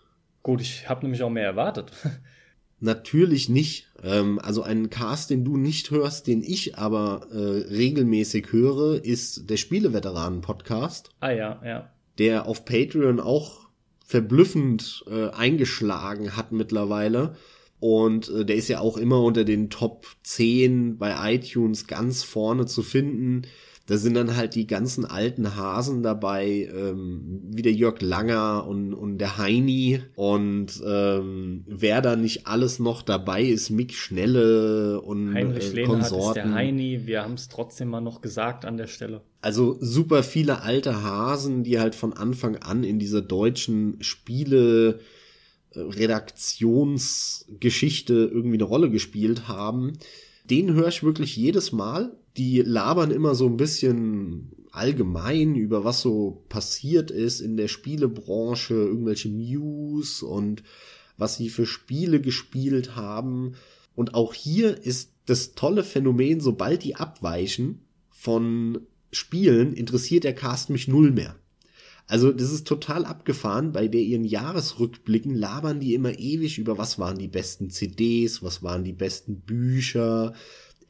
Gut, ich habe nämlich auch mehr erwartet. (laughs) Natürlich nicht. Ähm, also ein Cast, den du nicht hörst, den ich aber äh, regelmäßig höre, ist der Spieleveteranen-Podcast. Ah ja, ja. Der auf Patreon auch verblüffend äh, eingeschlagen hat mittlerweile. Und äh, der ist ja auch immer unter den Top 10 bei iTunes ganz vorne zu finden. Da sind dann halt die ganzen alten Hasen dabei, ähm, wie der Jörg Langer und, und der Heini. Und ähm, wer da nicht alles noch dabei ist, Mick Schnelle und Heinrich äh, Konsorten. ist der Heini, wir haben es trotzdem mal noch gesagt an der Stelle. Also super viele alte Hasen, die halt von Anfang an in dieser deutschen Spiele äh, Redaktionsgeschichte irgendwie eine Rolle gespielt haben. Den höre ich wirklich jedes Mal die labern immer so ein bisschen allgemein über was so passiert ist in der Spielebranche, irgendwelche News und was sie für Spiele gespielt haben. Und auch hier ist das tolle Phänomen, sobald die abweichen von Spielen, interessiert der Cast mich null mehr. Also das ist total abgefahren. Bei der ihren Jahresrückblicken labern die immer ewig über was waren die besten CDs, was waren die besten Bücher,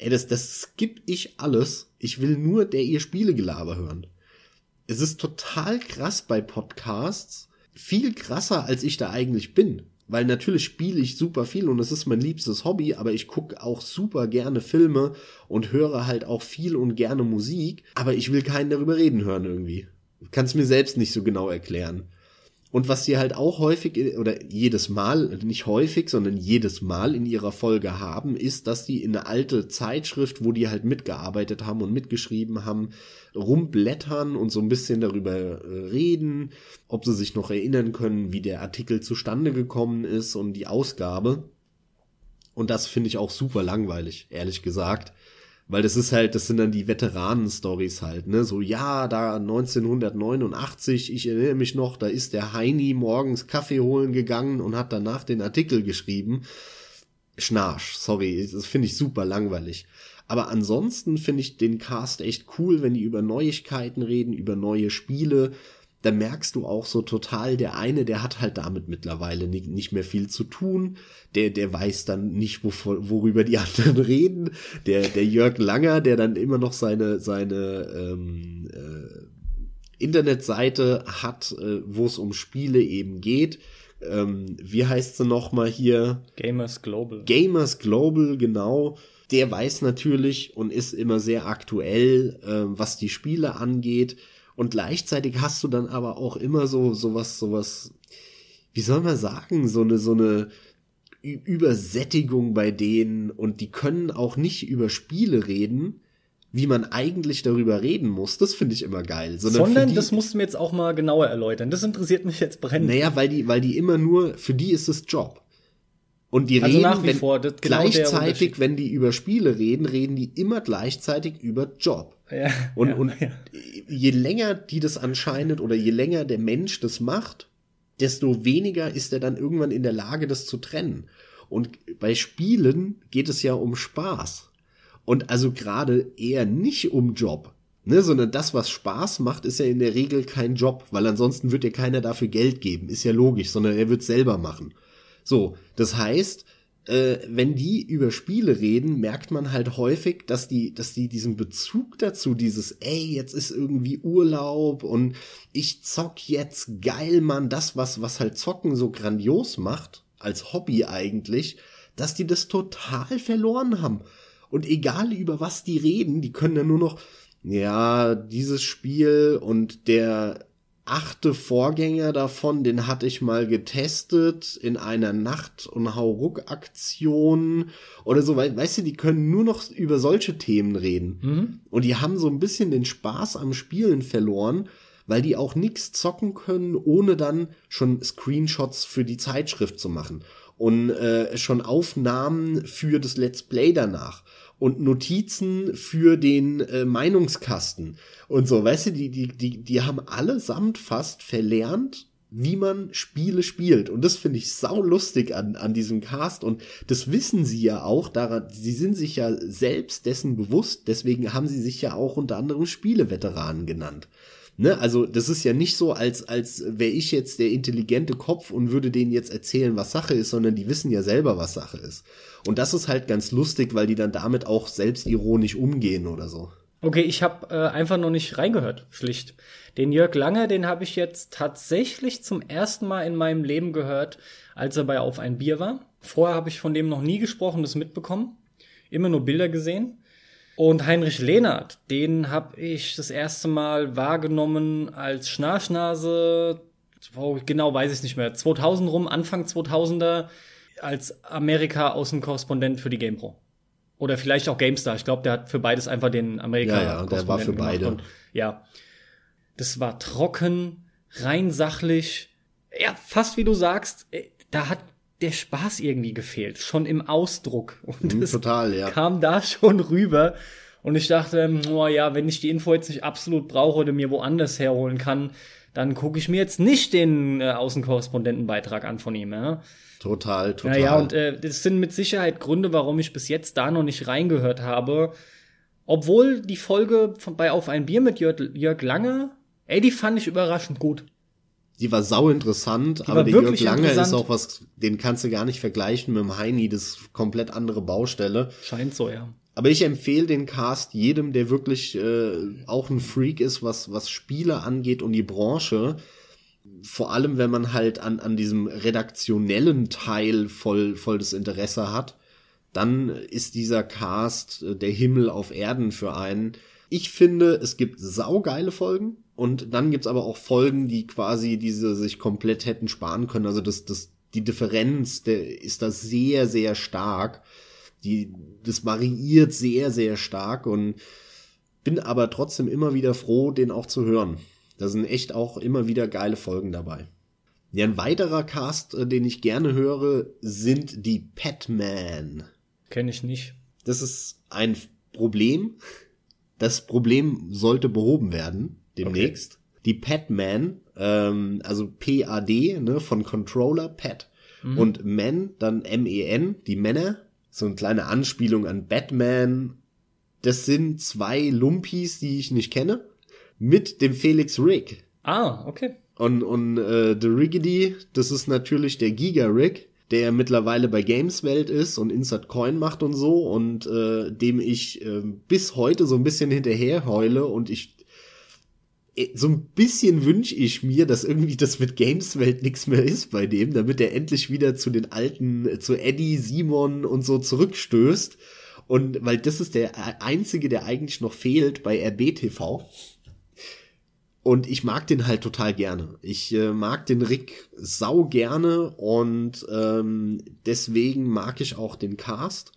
Ey, das, das skipp ich alles. Ich will nur der ihr Spielegelaber hören. Es ist total krass bei Podcasts. Viel krasser, als ich da eigentlich bin. Weil natürlich spiele ich super viel und es ist mein liebstes Hobby, aber ich gucke auch super gerne Filme und höre halt auch viel und gerne Musik, aber ich will keinen darüber reden hören irgendwie. Kann es mir selbst nicht so genau erklären. Und was sie halt auch häufig oder jedes Mal, nicht häufig, sondern jedes Mal in ihrer Folge haben, ist, dass sie in eine alte Zeitschrift, wo die halt mitgearbeitet haben und mitgeschrieben haben, rumblättern und so ein bisschen darüber äh, reden, ob sie sich noch erinnern können, wie der Artikel zustande gekommen ist und die Ausgabe. Und das finde ich auch super langweilig, ehrlich gesagt. Weil das ist halt, das sind dann die Veteranen-Stories halt, ne? So, ja, da 1989, ich erinnere mich noch, da ist der Heini morgens Kaffee holen gegangen und hat danach den Artikel geschrieben. Schnarch, sorry, das finde ich super langweilig. Aber ansonsten finde ich den Cast echt cool, wenn die über Neuigkeiten reden, über neue Spiele. Da merkst du auch so total, der eine, der hat halt damit mittlerweile nicht, nicht mehr viel zu tun. Der, der weiß dann nicht, wovor, worüber die (laughs) anderen reden. Der, der Jörg Langer, der dann immer noch seine, seine ähm, äh, Internetseite hat, äh, wo es um Spiele eben geht. Ähm, wie heißt sie nochmal hier? Gamers Global. Gamers Global, genau der weiß natürlich und ist immer sehr aktuell, äh, was die Spiele angeht. Und gleichzeitig hast du dann aber auch immer so sowas, sowas, wie soll man sagen, so eine so eine Übersättigung bei denen und die können auch nicht über Spiele reden, wie man eigentlich darüber reden muss. Das finde ich immer geil. Sondern, Sondern das musst du mir jetzt auch mal genauer erläutern. Das interessiert mich jetzt brennend. Naja, weil die, weil die immer nur, für die ist es Job. Und die also reden wenn, vor, genau gleichzeitig, wenn die über Spiele reden, reden die immer gleichzeitig über Job. Ja, und, ja, und ja. je länger die das anscheinend oder je länger der Mensch das macht, desto weniger ist er dann irgendwann in der Lage, das zu trennen. Und bei Spielen geht es ja um Spaß. Und also gerade eher nicht um Job. Ne, sondern das, was Spaß macht, ist ja in der Regel kein Job, weil ansonsten wird dir keiner dafür Geld geben, ist ja logisch, sondern er wird selber machen. So, das heißt, äh, wenn die über Spiele reden, merkt man halt häufig, dass die, dass die diesen Bezug dazu, dieses, ey, jetzt ist irgendwie Urlaub und ich zock jetzt geil, Mann, das, was, was halt Zocken so grandios macht, als Hobby eigentlich, dass die das total verloren haben. Und egal über was die reden, die können ja nur noch, ja, dieses Spiel und der achte Vorgänger davon, den hatte ich mal getestet in einer Nacht- und Hauruck-Aktion oder so. Weißt du, die können nur noch über solche Themen reden. Mhm. Und die haben so ein bisschen den Spaß am Spielen verloren, weil die auch nichts zocken können, ohne dann schon Screenshots für die Zeitschrift zu machen und äh, schon Aufnahmen für das Let's Play danach und Notizen für den äh, Meinungskasten und so, weißt du, die, die, die, die haben allesamt fast verlernt, wie man Spiele spielt. Und das finde ich sau lustig an, an diesem Cast. Und das wissen sie ja auch daran, sie sind sich ja selbst dessen bewusst, deswegen haben sie sich ja auch unter anderem Spieleveteranen genannt. Ne, also das ist ja nicht so, als, als wäre ich jetzt der intelligente Kopf und würde denen jetzt erzählen, was Sache ist, sondern die wissen ja selber, was Sache ist. Und das ist halt ganz lustig, weil die dann damit auch selbstironisch umgehen oder so. Okay, ich habe äh, einfach noch nicht reingehört, schlicht. Den Jörg Lange, den habe ich jetzt tatsächlich zum ersten Mal in meinem Leben gehört, als er bei Auf ein Bier war. Vorher habe ich von dem noch nie gesprochen, das mitbekommen. Immer nur Bilder gesehen. Und Heinrich Lehnert, den habe ich das erste Mal wahrgenommen als Schnarchnase, oh, genau weiß ich nicht mehr, 2000 rum, Anfang 2000er, als Amerika-Außenkorrespondent für die GamePro. Oder vielleicht auch GameStar. Ich glaube, der hat für beides einfach den amerika Ja, ja, der war für beide. Und, ja. Das war trocken, rein sachlich. Ja, fast wie du sagst, äh, da hat der Spaß irgendwie gefehlt, schon im Ausdruck. Und mhm, total, ja. kam da schon rüber. Und ich dachte, oh ja, wenn ich die Info jetzt nicht absolut brauche oder mir woanders herholen kann, dann gucke ich mir jetzt nicht den äh, Außenkorrespondentenbeitrag an von ihm. Ja? Total, total. Ja, ja, und äh, das sind mit Sicherheit Gründe, warum ich bis jetzt da noch nicht reingehört habe. Obwohl die Folge von, bei Auf ein Bier mit Jörg, Jörg Lange, ey, die fand ich überraschend gut die war sau interessant, die aber der Jörg Lange ist auch was, den kannst du gar nicht vergleichen mit dem Heini, das ist komplett andere Baustelle. Scheint so, ja. Aber ich empfehle den Cast jedem, der wirklich äh, auch ein Freak ist, was, was Spiele angeht und die Branche. Vor allem, wenn man halt an, an diesem redaktionellen Teil voll, voll das Interesse hat, dann ist dieser Cast äh, der Himmel auf Erden für einen. Ich finde, es gibt saugeile Folgen und dann gibt's aber auch Folgen, die quasi diese sich komplett hätten sparen können. Also das, das, die Differenz, der ist da sehr, sehr stark. Die, das variiert sehr, sehr stark und bin aber trotzdem immer wieder froh, den auch zu hören. Da sind echt auch immer wieder geile Folgen dabei. Ja, ein weiterer Cast, äh, den ich gerne höre, sind die Petman. Kenne ich nicht. Das ist ein Problem. Das Problem sollte behoben werden demnächst. Okay. Die Petman, ähm, also P-A-D, ne, von Controller, Pet. Mhm. Und Men, dann M-E-N, die Männer. So eine kleine Anspielung an Batman. Das sind zwei Lumpis, die ich nicht kenne. Mit dem Felix Rick. Ah, okay. Und, und äh, The Riggedy, das ist natürlich der Giga Rig, der mittlerweile bei Gameswelt ist und Insert Coin macht und so und äh, dem ich äh, bis heute so ein bisschen hinterher heule und ich so ein bisschen wünsche ich mir, dass irgendwie das mit Gameswelt nichts mehr ist bei dem, damit er endlich wieder zu den alten, zu Eddie, Simon und so zurückstößt. Und weil das ist der einzige, der eigentlich noch fehlt bei RBTV. Und ich mag den halt total gerne. Ich äh, mag den Rick sau gerne und ähm, deswegen mag ich auch den Cast.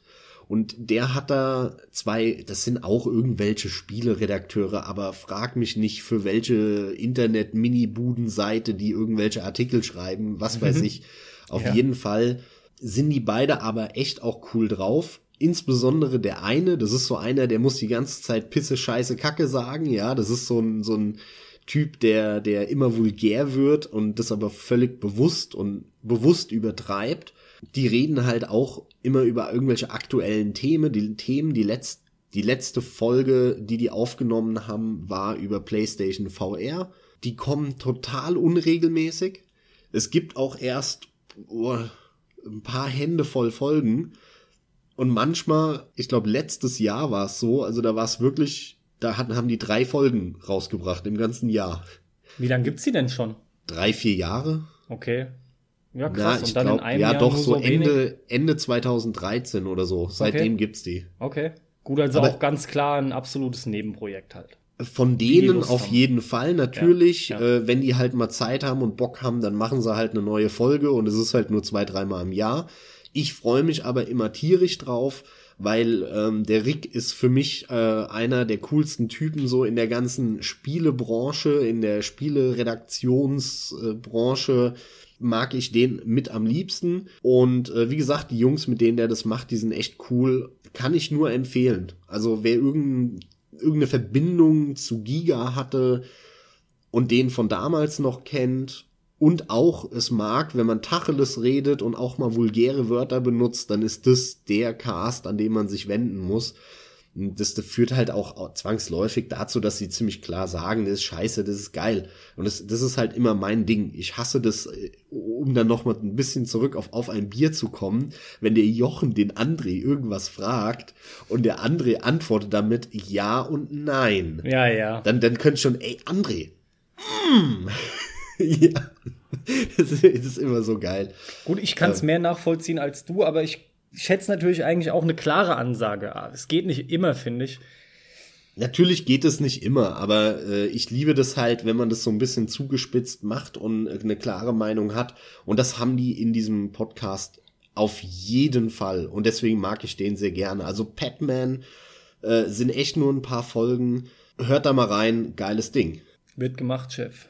Und der hat da zwei, das sind auch irgendwelche Spieleredakteure, aber frag mich nicht für welche Internet-Mini-Buden-Seite, die irgendwelche Artikel schreiben, was weiß ich. Auf ja. jeden Fall sind die beide aber echt auch cool drauf. Insbesondere der eine, das ist so einer, der muss die ganze Zeit Pisse, Scheiße, Kacke sagen, ja, das ist so ein, so ein, Typ, der, der immer vulgär wird und das aber völlig bewusst und bewusst übertreibt. Die reden halt auch immer über irgendwelche aktuellen Themen. Die Themen, die letzte, die letzte Folge, die die aufgenommen haben, war über PlayStation VR. Die kommen total unregelmäßig. Es gibt auch erst oh, ein paar Hände voll Folgen. Und manchmal, ich glaube, letztes Jahr war es so, also da war es wirklich da hatten, haben die drei Folgen rausgebracht im ganzen Jahr. Wie lange gibt's die denn schon? Drei, vier Jahre. Okay. Ja, krass. Na, und dann glaub, in einem ja, Jahr doch, so, Ende, Ende 2013 oder so. Seitdem okay. gibt's die. Okay. Gut, also Aber auch ganz klar ein absolutes Nebenprojekt halt. Von denen auf haben. jeden Fall, natürlich. Ja, ja. Äh, wenn die halt mal Zeit haben und Bock haben, dann machen sie halt eine neue Folge und es ist halt nur zwei, dreimal im Jahr. Ich freue mich aber immer tierisch drauf, weil ähm, der Rick ist für mich äh, einer der coolsten Typen so in der ganzen Spielebranche, in der Spieleredaktionsbranche. Mag ich den mit am liebsten. Und äh, wie gesagt, die Jungs, mit denen der das macht, die sind echt cool. Kann ich nur empfehlen. Also wer irgendein, irgendeine Verbindung zu Giga hatte und den von damals noch kennt und auch es mag, wenn man Tacheles redet und auch mal vulgäre Wörter benutzt, dann ist das der Cast, an dem man sich wenden muss. Das führt halt auch zwangsläufig dazu, dass sie ziemlich klar sagen, das ist scheiße, das ist geil. Und das, das ist halt immer mein Ding. Ich hasse das, äh, um dann noch mal ein bisschen zurück auf, auf ein Bier zu kommen, wenn der Jochen den André irgendwas fragt und der André antwortet damit ja und nein. Ja, ja. Dann, dann könnt schon, ey, André, mm. (laughs) ja. Das ist immer so geil. Gut, ich kann es ähm. mehr nachvollziehen als du, aber ich schätze natürlich eigentlich auch eine klare Ansage. Es geht nicht immer, finde ich. Natürlich geht es nicht immer, aber äh, ich liebe das halt, wenn man das so ein bisschen zugespitzt macht und eine klare Meinung hat. Und das haben die in diesem Podcast auf jeden Fall. Und deswegen mag ich den sehr gerne. Also Patman äh, sind echt nur ein paar Folgen. Hört da mal rein, geiles Ding. Wird gemacht, Chef.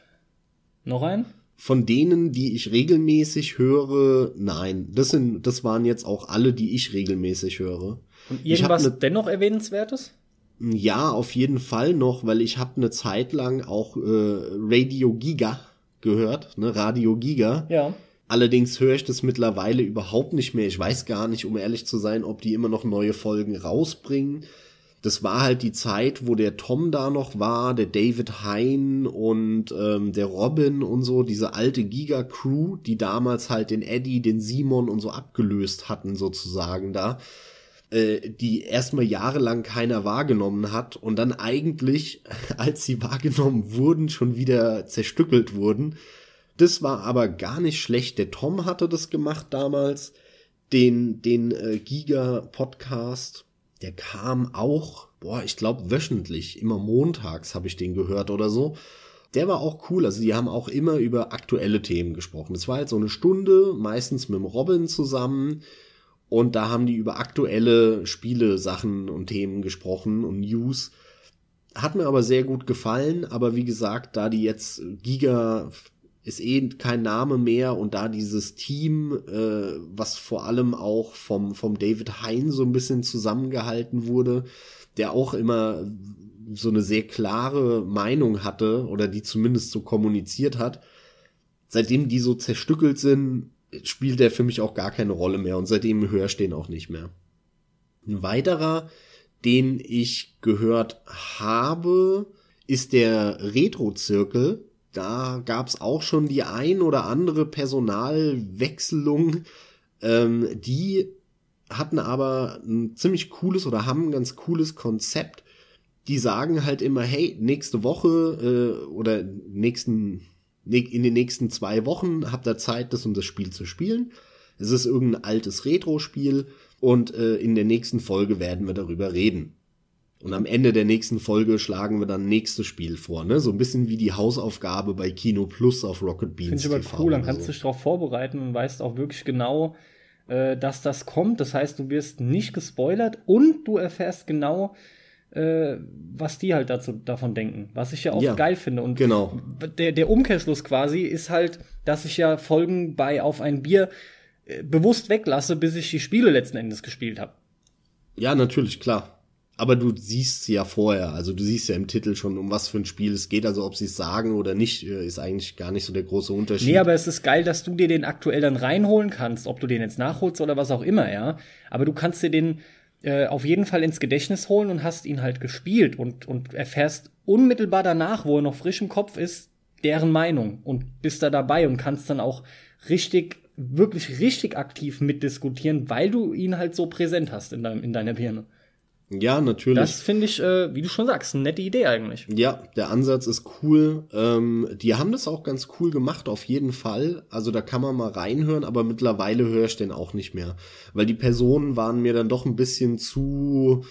Noch ein? Von denen, die ich regelmäßig höre, nein. Das sind, das waren jetzt auch alle, die ich regelmäßig höre. Und irgendwas ne, dennoch erwähnenswertes? Ja, auf jeden Fall noch, weil ich habe eine Zeit lang auch äh, Radio Giga gehört, ne, Radio Giga. Ja. Allerdings höre ich das mittlerweile überhaupt nicht mehr. Ich weiß gar nicht, um ehrlich zu sein, ob die immer noch neue Folgen rausbringen das war halt die Zeit, wo der Tom da noch war, der David Hein und ähm, der Robin und so, diese alte Giga-Crew, die damals halt den Eddie, den Simon und so abgelöst hatten, sozusagen da, äh, die erstmal jahrelang keiner wahrgenommen hat und dann eigentlich, (laughs) als sie wahrgenommen wurden, schon wieder zerstückelt wurden. Das war aber gar nicht schlecht. Der Tom hatte das gemacht damals, den, den äh, Giga-Podcast der kam auch, boah, ich glaube wöchentlich, immer montags habe ich den gehört oder so. Der war auch cool, also die haben auch immer über aktuelle Themen gesprochen. Es war halt so eine Stunde, meistens mit dem Robin zusammen. Und da haben die über aktuelle Spiele, Sachen und Themen gesprochen und News. Hat mir aber sehr gut gefallen, aber wie gesagt, da die jetzt Giga ist eh kein Name mehr und da dieses Team, äh, was vor allem auch vom, vom David Hein so ein bisschen zusammengehalten wurde, der auch immer so eine sehr klare Meinung hatte oder die zumindest so kommuniziert hat, seitdem die so zerstückelt sind, spielt der für mich auch gar keine Rolle mehr und seitdem ich den auch nicht mehr. Ein weiterer, den ich gehört habe, ist der Retro-Zirkel. Da gab's auch schon die ein oder andere Personalwechselung. Ähm, die hatten aber ein ziemlich cooles oder haben ein ganz cooles Konzept. Die sagen halt immer, hey, nächste Woche äh, oder nächsten in den nächsten zwei Wochen habt ihr Zeit, das und das Spiel zu spielen. Es ist irgendein altes Retro-Spiel und äh, in der nächsten Folge werden wir darüber reden. Und am Ende der nächsten Folge schlagen wir dann nächstes Spiel vor, ne? So ein bisschen wie die Hausaufgabe bei Kino Plus auf Rocket Beans. Finde ich aber cool, dann kannst du dich darauf vorbereiten und weißt auch wirklich genau, äh, dass das kommt. Das heißt, du wirst nicht gespoilert und du erfährst genau, äh, was die halt dazu davon denken, was ich ja auch ja, geil finde. Und genau. der, der Umkehrschluss quasi ist halt, dass ich ja Folgen bei Auf ein Bier äh, bewusst weglasse, bis ich die Spiele letzten Endes gespielt habe. Ja, natürlich, klar. Aber du siehst ja vorher, also du siehst ja im Titel schon, um was für ein Spiel es geht. Also ob sie es sagen oder nicht, äh, ist eigentlich gar nicht so der große Unterschied. Nee, aber es ist geil, dass du dir den aktuell dann reinholen kannst, ob du den jetzt nachholst oder was auch immer, ja. Aber du kannst dir den äh, auf jeden Fall ins Gedächtnis holen und hast ihn halt gespielt und, und erfährst unmittelbar danach, wo er noch frisch im Kopf ist, deren Meinung und bist da dabei und kannst dann auch richtig, wirklich richtig aktiv mitdiskutieren, weil du ihn halt so präsent hast in, deinem, in deiner Birne. Ja, natürlich. Das finde ich, äh, wie du schon sagst, eine nette Idee eigentlich. Ja, der Ansatz ist cool. Ähm, die haben das auch ganz cool gemacht, auf jeden Fall. Also da kann man mal reinhören, aber mittlerweile höre ich den auch nicht mehr. Weil die Personen waren mir dann doch ein bisschen zu,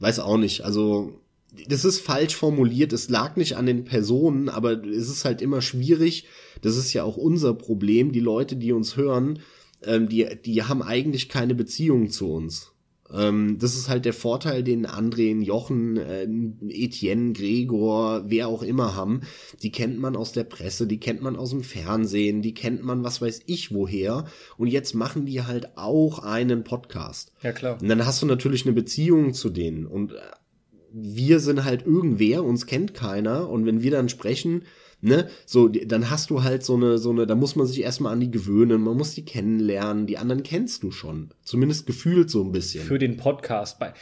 weiß auch nicht, also das ist falsch formuliert. Es lag nicht an den Personen, aber es ist halt immer schwierig. Das ist ja auch unser Problem. Die Leute, die uns hören, ähm, die, die haben eigentlich keine Beziehung zu uns. Ähm, das ist halt der Vorteil, den André, Jochen, äh, Etienne, Gregor, wer auch immer haben. Die kennt man aus der Presse, die kennt man aus dem Fernsehen, die kennt man was weiß ich woher. Und jetzt machen die halt auch einen Podcast. Ja, klar. Und dann hast du natürlich eine Beziehung zu denen. Und äh, wir sind halt irgendwer, uns kennt keiner. Und wenn wir dann sprechen, ne, so, dann hast du halt so eine, so eine, da muss man sich erstmal an die gewöhnen, man muss die kennenlernen, die anderen kennst du schon. Zumindest gefühlt so ein bisschen. Für den Podcast. Bei,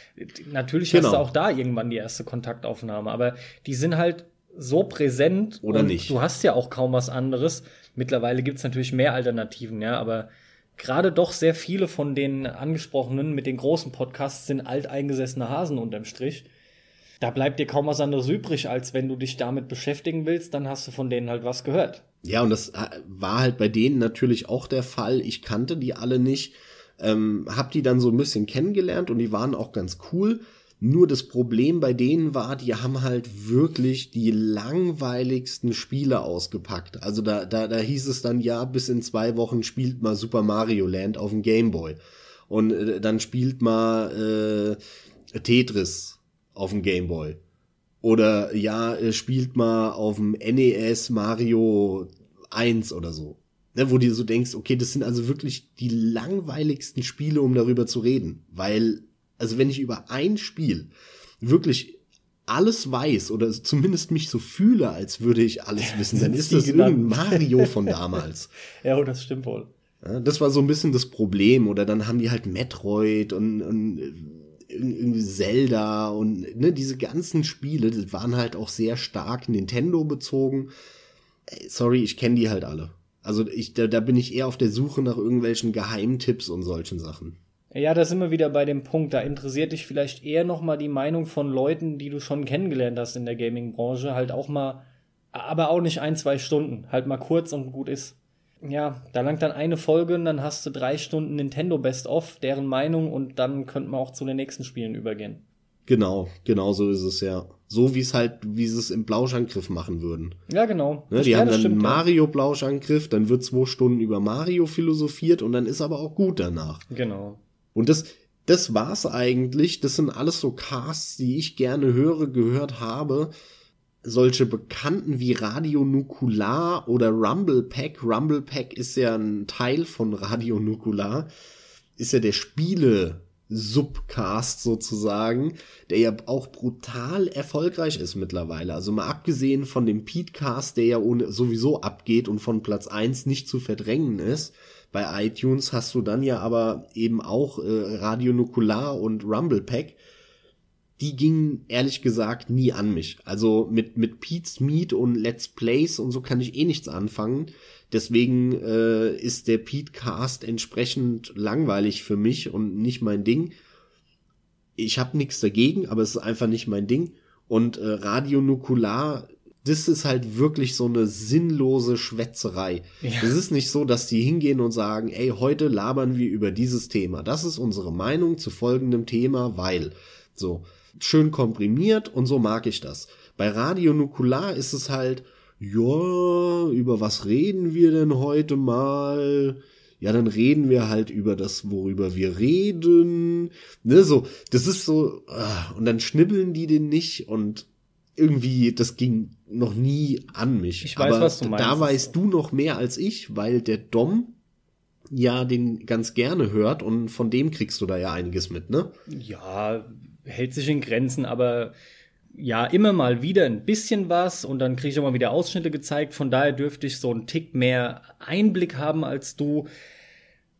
natürlich genau. hast du auch da irgendwann die erste Kontaktaufnahme, aber die sind halt so präsent. Oder nicht. Du hast ja auch kaum was anderes. Mittlerweile gibt's natürlich mehr Alternativen, ja, aber gerade doch sehr viele von den angesprochenen mit den großen Podcasts sind alteingesessene Hasen unterm Strich da bleibt dir kaum was anderes übrig, als wenn du dich damit beschäftigen willst, dann hast du von denen halt was gehört. Ja, und das äh, war halt bei denen natürlich auch der Fall. Ich kannte die alle nicht, ähm, hab die dann so ein bisschen kennengelernt und die waren auch ganz cool. Nur das Problem bei denen war, die haben halt wirklich die langweiligsten Spiele ausgepackt. Also da, da, da hieß es dann, ja, bis in zwei Wochen spielt mal Super Mario Land auf dem Game Boy. Und äh, dann spielt mal äh, Tetris auf dem Game Boy. Oder ja, spielt mal auf dem NES Mario 1 oder so. Ne, wo du so denkst, okay, das sind also wirklich die langweiligsten Spiele, um darüber zu reden. Weil, also wenn ich über ein Spiel wirklich alles weiß oder zumindest mich so fühle, als würde ich alles (laughs) wissen, dann ist das irgendein Mario von damals. (laughs) ja, das stimmt wohl. Ja, das war so ein bisschen das Problem. Oder dann haben die halt Metroid und, und irgendwie Zelda und ne, diese ganzen Spiele, das waren halt auch sehr stark Nintendo bezogen. Sorry, ich kenne die halt alle. Also ich, da, da bin ich eher auf der Suche nach irgendwelchen Geheimtipps und solchen Sachen. Ja, da sind wir wieder bei dem Punkt. Da interessiert dich vielleicht eher noch mal die Meinung von Leuten, die du schon kennengelernt hast in der Gaming-Branche, halt auch mal, aber auch nicht ein, zwei Stunden, halt mal kurz und gut ist ja, da langt dann eine Folge und dann hast du drei Stunden Nintendo Best of, deren Meinung und dann könnte man auch zu den nächsten Spielen übergehen. Genau, genau so ist es ja. So wie es halt, wie sie es im Blauschangriff machen würden. Ja, genau. Ne, die haben dann stimmt, Mario Blauschangriff, dann wird zwei Stunden über Mario philosophiert und dann ist aber auch gut danach. Genau. Und das, das war's eigentlich. Das sind alles so Casts, die ich gerne höre, gehört habe. Solche Bekannten wie Radio Nukular oder Rumble Pack. Rumble Pack ist ja ein Teil von Radio Nukular. Ist ja der Spiele Subcast sozusagen, der ja auch brutal erfolgreich ist mittlerweile. Also mal abgesehen von dem Petecast, der ja ohne, sowieso abgeht und von Platz eins nicht zu verdrängen ist. Bei iTunes hast du dann ja aber eben auch äh, Radio Nukular und Rumble Pack. Die gingen ehrlich gesagt nie an mich. Also mit, mit Pete's Meet und Let's Plays und so kann ich eh nichts anfangen. Deswegen äh, ist der Pete Cast entsprechend langweilig für mich und nicht mein Ding. Ich habe nichts dagegen, aber es ist einfach nicht mein Ding. Und äh, Radio Nukular, das ist halt wirklich so eine sinnlose Schwätzerei. Es ja. ist nicht so, dass die hingehen und sagen, ey, heute labern wir über dieses Thema. Das ist unsere Meinung zu folgendem Thema, weil. So, schön komprimiert und so mag ich das. Bei Radio Nukular ist es halt, ja, über was reden wir denn heute mal? Ja, dann reden wir halt über das, worüber wir reden. Ne, so, das ist so, ah, und dann schnibbeln die den nicht und irgendwie, das ging noch nie an mich. Ich weiß, Aber was du meinst. Da weißt du noch mehr als ich, weil der Dom ja den ganz gerne hört und von dem kriegst du da ja einiges mit, ne? Ja, hält sich in Grenzen, aber ja immer mal wieder ein bisschen was und dann kriege ich auch mal wieder Ausschnitte gezeigt. Von daher dürfte ich so einen Tick mehr Einblick haben als du.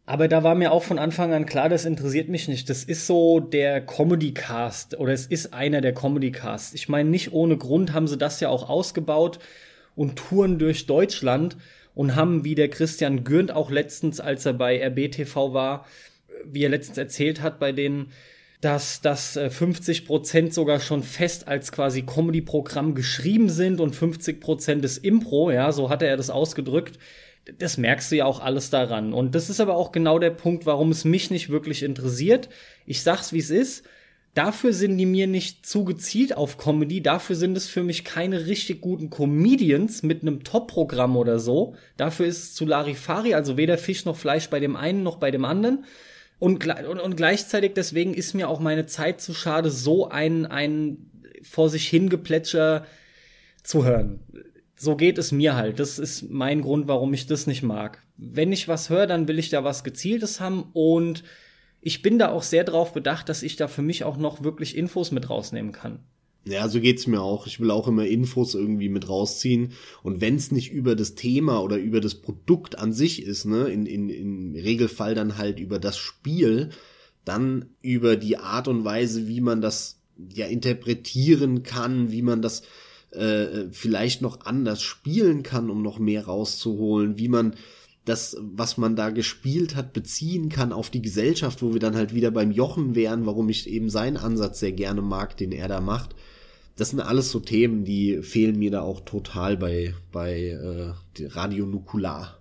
Aber da war mir auch von Anfang an klar, das interessiert mich nicht. Das ist so der Comedy-Cast oder es ist einer der Comedy-Casts. Ich meine, nicht ohne Grund haben sie das ja auch ausgebaut und touren durch Deutschland und haben, wie der Christian Gürnt auch letztens, als er bei RBTV war, wie er letztens erzählt hat, bei denen, dass das 50 äh, Prozent sogar schon fest als quasi Comedy-Programm geschrieben sind und 50 Prozent ist Impro, ja, so hatte er das ausgedrückt. Das merkst du ja auch alles daran. Und das ist aber auch genau der Punkt, warum es mich nicht wirklich interessiert. Ich sag's, wie es ist. Dafür sind die mir nicht zu gezielt auf Comedy. Dafür sind es für mich keine richtig guten Comedians mit einem Top-Programm oder so. Dafür ist es zu Larifari, also weder Fisch noch Fleisch bei dem einen noch bei dem anderen. Und, und, und gleichzeitig deswegen ist mir auch meine Zeit zu schade, so ein, ein vor sich hingeplätscher zu hören. So geht es mir halt. Das ist mein Grund, warum ich das nicht mag. Wenn ich was höre, dann will ich da was Gezieltes haben und ich bin da auch sehr drauf bedacht, dass ich da für mich auch noch wirklich Infos mit rausnehmen kann. Ja, so geht's mir auch. Ich will auch immer Infos irgendwie mit rausziehen. Und wenn's nicht über das Thema oder über das Produkt an sich ist, ne, in, in, im Regelfall dann halt über das Spiel, dann über die Art und Weise, wie man das ja interpretieren kann, wie man das äh, vielleicht noch anders spielen kann, um noch mehr rauszuholen, wie man das, was man da gespielt hat, beziehen kann auf die Gesellschaft, wo wir dann halt wieder beim Jochen wären, warum ich eben seinen Ansatz sehr gerne mag, den er da macht das sind alles so Themen, die fehlen mir da auch total bei, bei äh, Radio Nukular.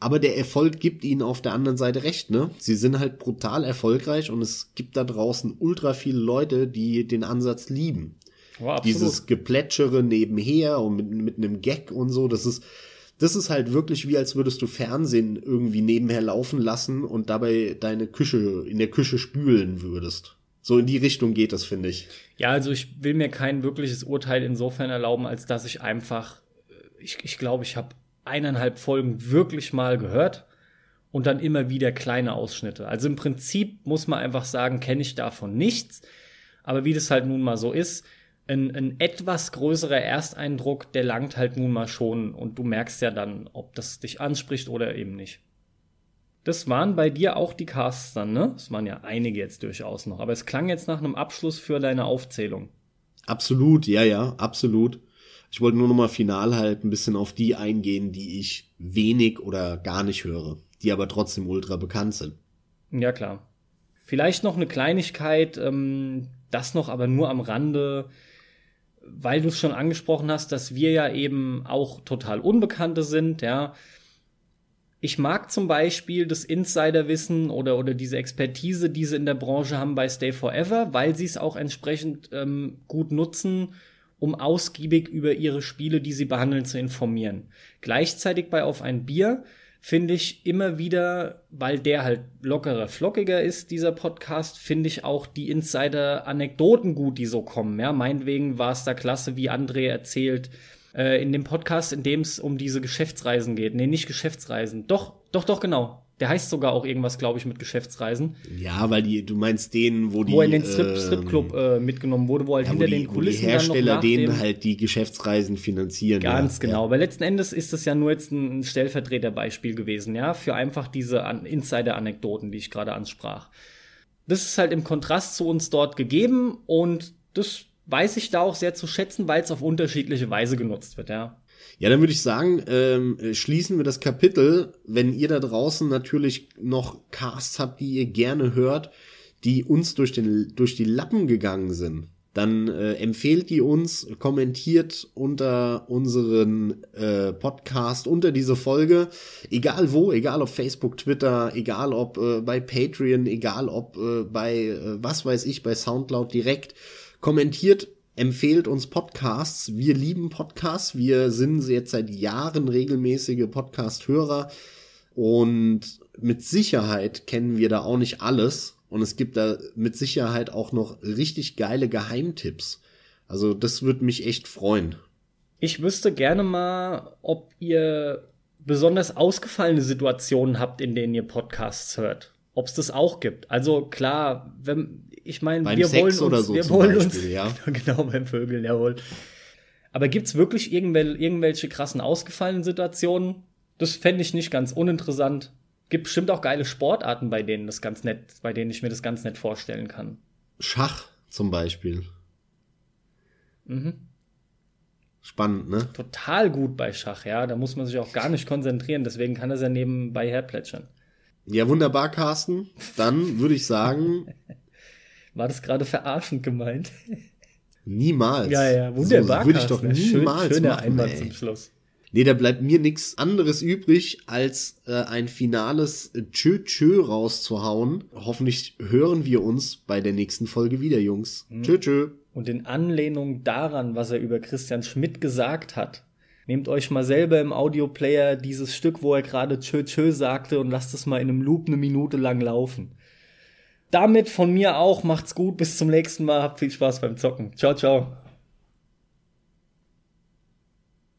Aber der Erfolg gibt ihnen auf der anderen Seite recht, ne? Sie sind halt brutal erfolgreich und es gibt da draußen ultra viele Leute, die den Ansatz lieben. Oh, Dieses Geplätschere nebenher und mit, mit einem Gag und so, das ist, das ist halt wirklich wie, als würdest du Fernsehen irgendwie nebenher laufen lassen und dabei deine Küche, in der Küche spülen würdest. So in die Richtung geht das, finde ich. Ja, also ich will mir kein wirkliches Urteil insofern erlauben, als dass ich einfach, äh, ich, ich glaube, ich habe eineinhalb Folgen wirklich mal gehört und dann immer wieder kleine Ausschnitte. Also im Prinzip muss man einfach sagen, kenne ich davon nichts. Aber wie das halt nun mal so ist, ein, ein etwas größerer Ersteindruck, der langt halt nun mal schon und du merkst ja dann, ob das dich anspricht oder eben nicht. Das waren bei dir auch die Casts dann, ne? Es waren ja einige jetzt durchaus noch, aber es klang jetzt nach einem Abschluss für deine Aufzählung. Absolut, ja, ja, absolut. Ich wollte nur noch mal final halt ein bisschen auf die eingehen, die ich wenig oder gar nicht höre, die aber trotzdem ultra bekannt sind. Ja, klar. Vielleicht noch eine Kleinigkeit, ähm, das noch aber nur am Rande, weil du es schon angesprochen hast, dass wir ja eben auch total Unbekannte sind, ja. Ich mag zum Beispiel das Insiderwissen oder, oder diese Expertise, die sie in der Branche haben bei Stay Forever, weil sie es auch entsprechend ähm, gut nutzen, um ausgiebig über ihre Spiele, die sie behandeln, zu informieren. Gleichzeitig bei Auf ein Bier finde ich immer wieder, weil der halt lockerer, flockiger ist, dieser Podcast, finde ich auch die Insider-Anekdoten gut, die so kommen. Ja, meinetwegen war es da klasse, wie André erzählt, äh, in dem Podcast, in dem es um diese Geschäftsreisen geht. Nee, nicht Geschäftsreisen. Doch, doch, doch, genau. Der heißt sogar auch irgendwas, glaube ich, mit Geschäftsreisen. Ja, weil die, du meinst den, wo die. Wo er in den Strip, ähm, Stripclub äh, mitgenommen wurde, wo halt ja, hinter wo die, den Kulissen wo die Hersteller dann denen halt die Geschäftsreisen finanzieren. Ganz ja. genau, weil letzten Endes ist das ja nur jetzt ein Stellvertreterbeispiel gewesen, ja, für einfach diese An- Insider-Anekdoten, die ich gerade ansprach. Das ist halt im Kontrast zu uns dort gegeben und das weiß ich da auch sehr zu schätzen, weil es auf unterschiedliche Weise genutzt wird, ja. Ja, dann würde ich sagen, ähm, schließen wir das Kapitel. Wenn ihr da draußen natürlich noch Casts habt, die ihr gerne hört, die uns durch, den, durch die Lappen gegangen sind, dann äh, empfehlt die uns, kommentiert unter unseren äh, Podcast, unter diese Folge, egal wo, egal ob Facebook, Twitter, egal ob äh, bei Patreon, egal ob äh, bei, äh, was weiß ich, bei Soundcloud direkt, kommentiert empfehlt uns Podcasts. Wir lieben Podcasts. Wir sind jetzt seit Jahren regelmäßige Podcast-Hörer und mit Sicherheit kennen wir da auch nicht alles. Und es gibt da mit Sicherheit auch noch richtig geile Geheimtipps. Also das würde mich echt freuen. Ich wüsste gerne mal, ob ihr besonders ausgefallene Situationen habt, in denen ihr Podcasts hört. Ob es das auch gibt. Also klar, wenn, ich meine, wir Sex wollen uns, oder so wir wollen Beispiel, uns, ja. (laughs) genau beim Vögeln, jawohl. Aber gibt's wirklich irgendwelche, irgendwelche krassen ausgefallenen Situationen? Das fände ich nicht ganz uninteressant. Gibt bestimmt auch geile Sportarten, bei denen das ganz nett, bei denen ich mir das ganz nett vorstellen kann. Schach zum Beispiel. Mhm. Spannend, ne? Total gut bei Schach, ja. Da muss man sich auch gar nicht konzentrieren, deswegen kann das ja nebenbei herplätschern. Ja, wunderbar, Carsten. Dann würde ich sagen, (laughs) War das gerade verarschend gemeint? niemals. Ja, ja, wunderbar. So, würde ich doch Carsten. Schön- niemals Schöner machen, Einwand ey. zum Schluss. Nee, da bleibt mir nichts anderes übrig, als äh, ein finales Tschö Tschö rauszuhauen. Hoffentlich hören wir uns bei der nächsten Folge wieder, Jungs. Mhm. Tschö Tschö. Und in Anlehnung daran, was er über Christian Schmidt gesagt hat, nehmt euch mal selber im Audioplayer dieses Stück, wo er gerade Tschö Tschö sagte und lasst es mal in einem Loop eine Minute lang laufen. Damit von mir auch, macht's gut, bis zum nächsten Mal, habt viel Spaß beim Zocken. Ciao, ciao.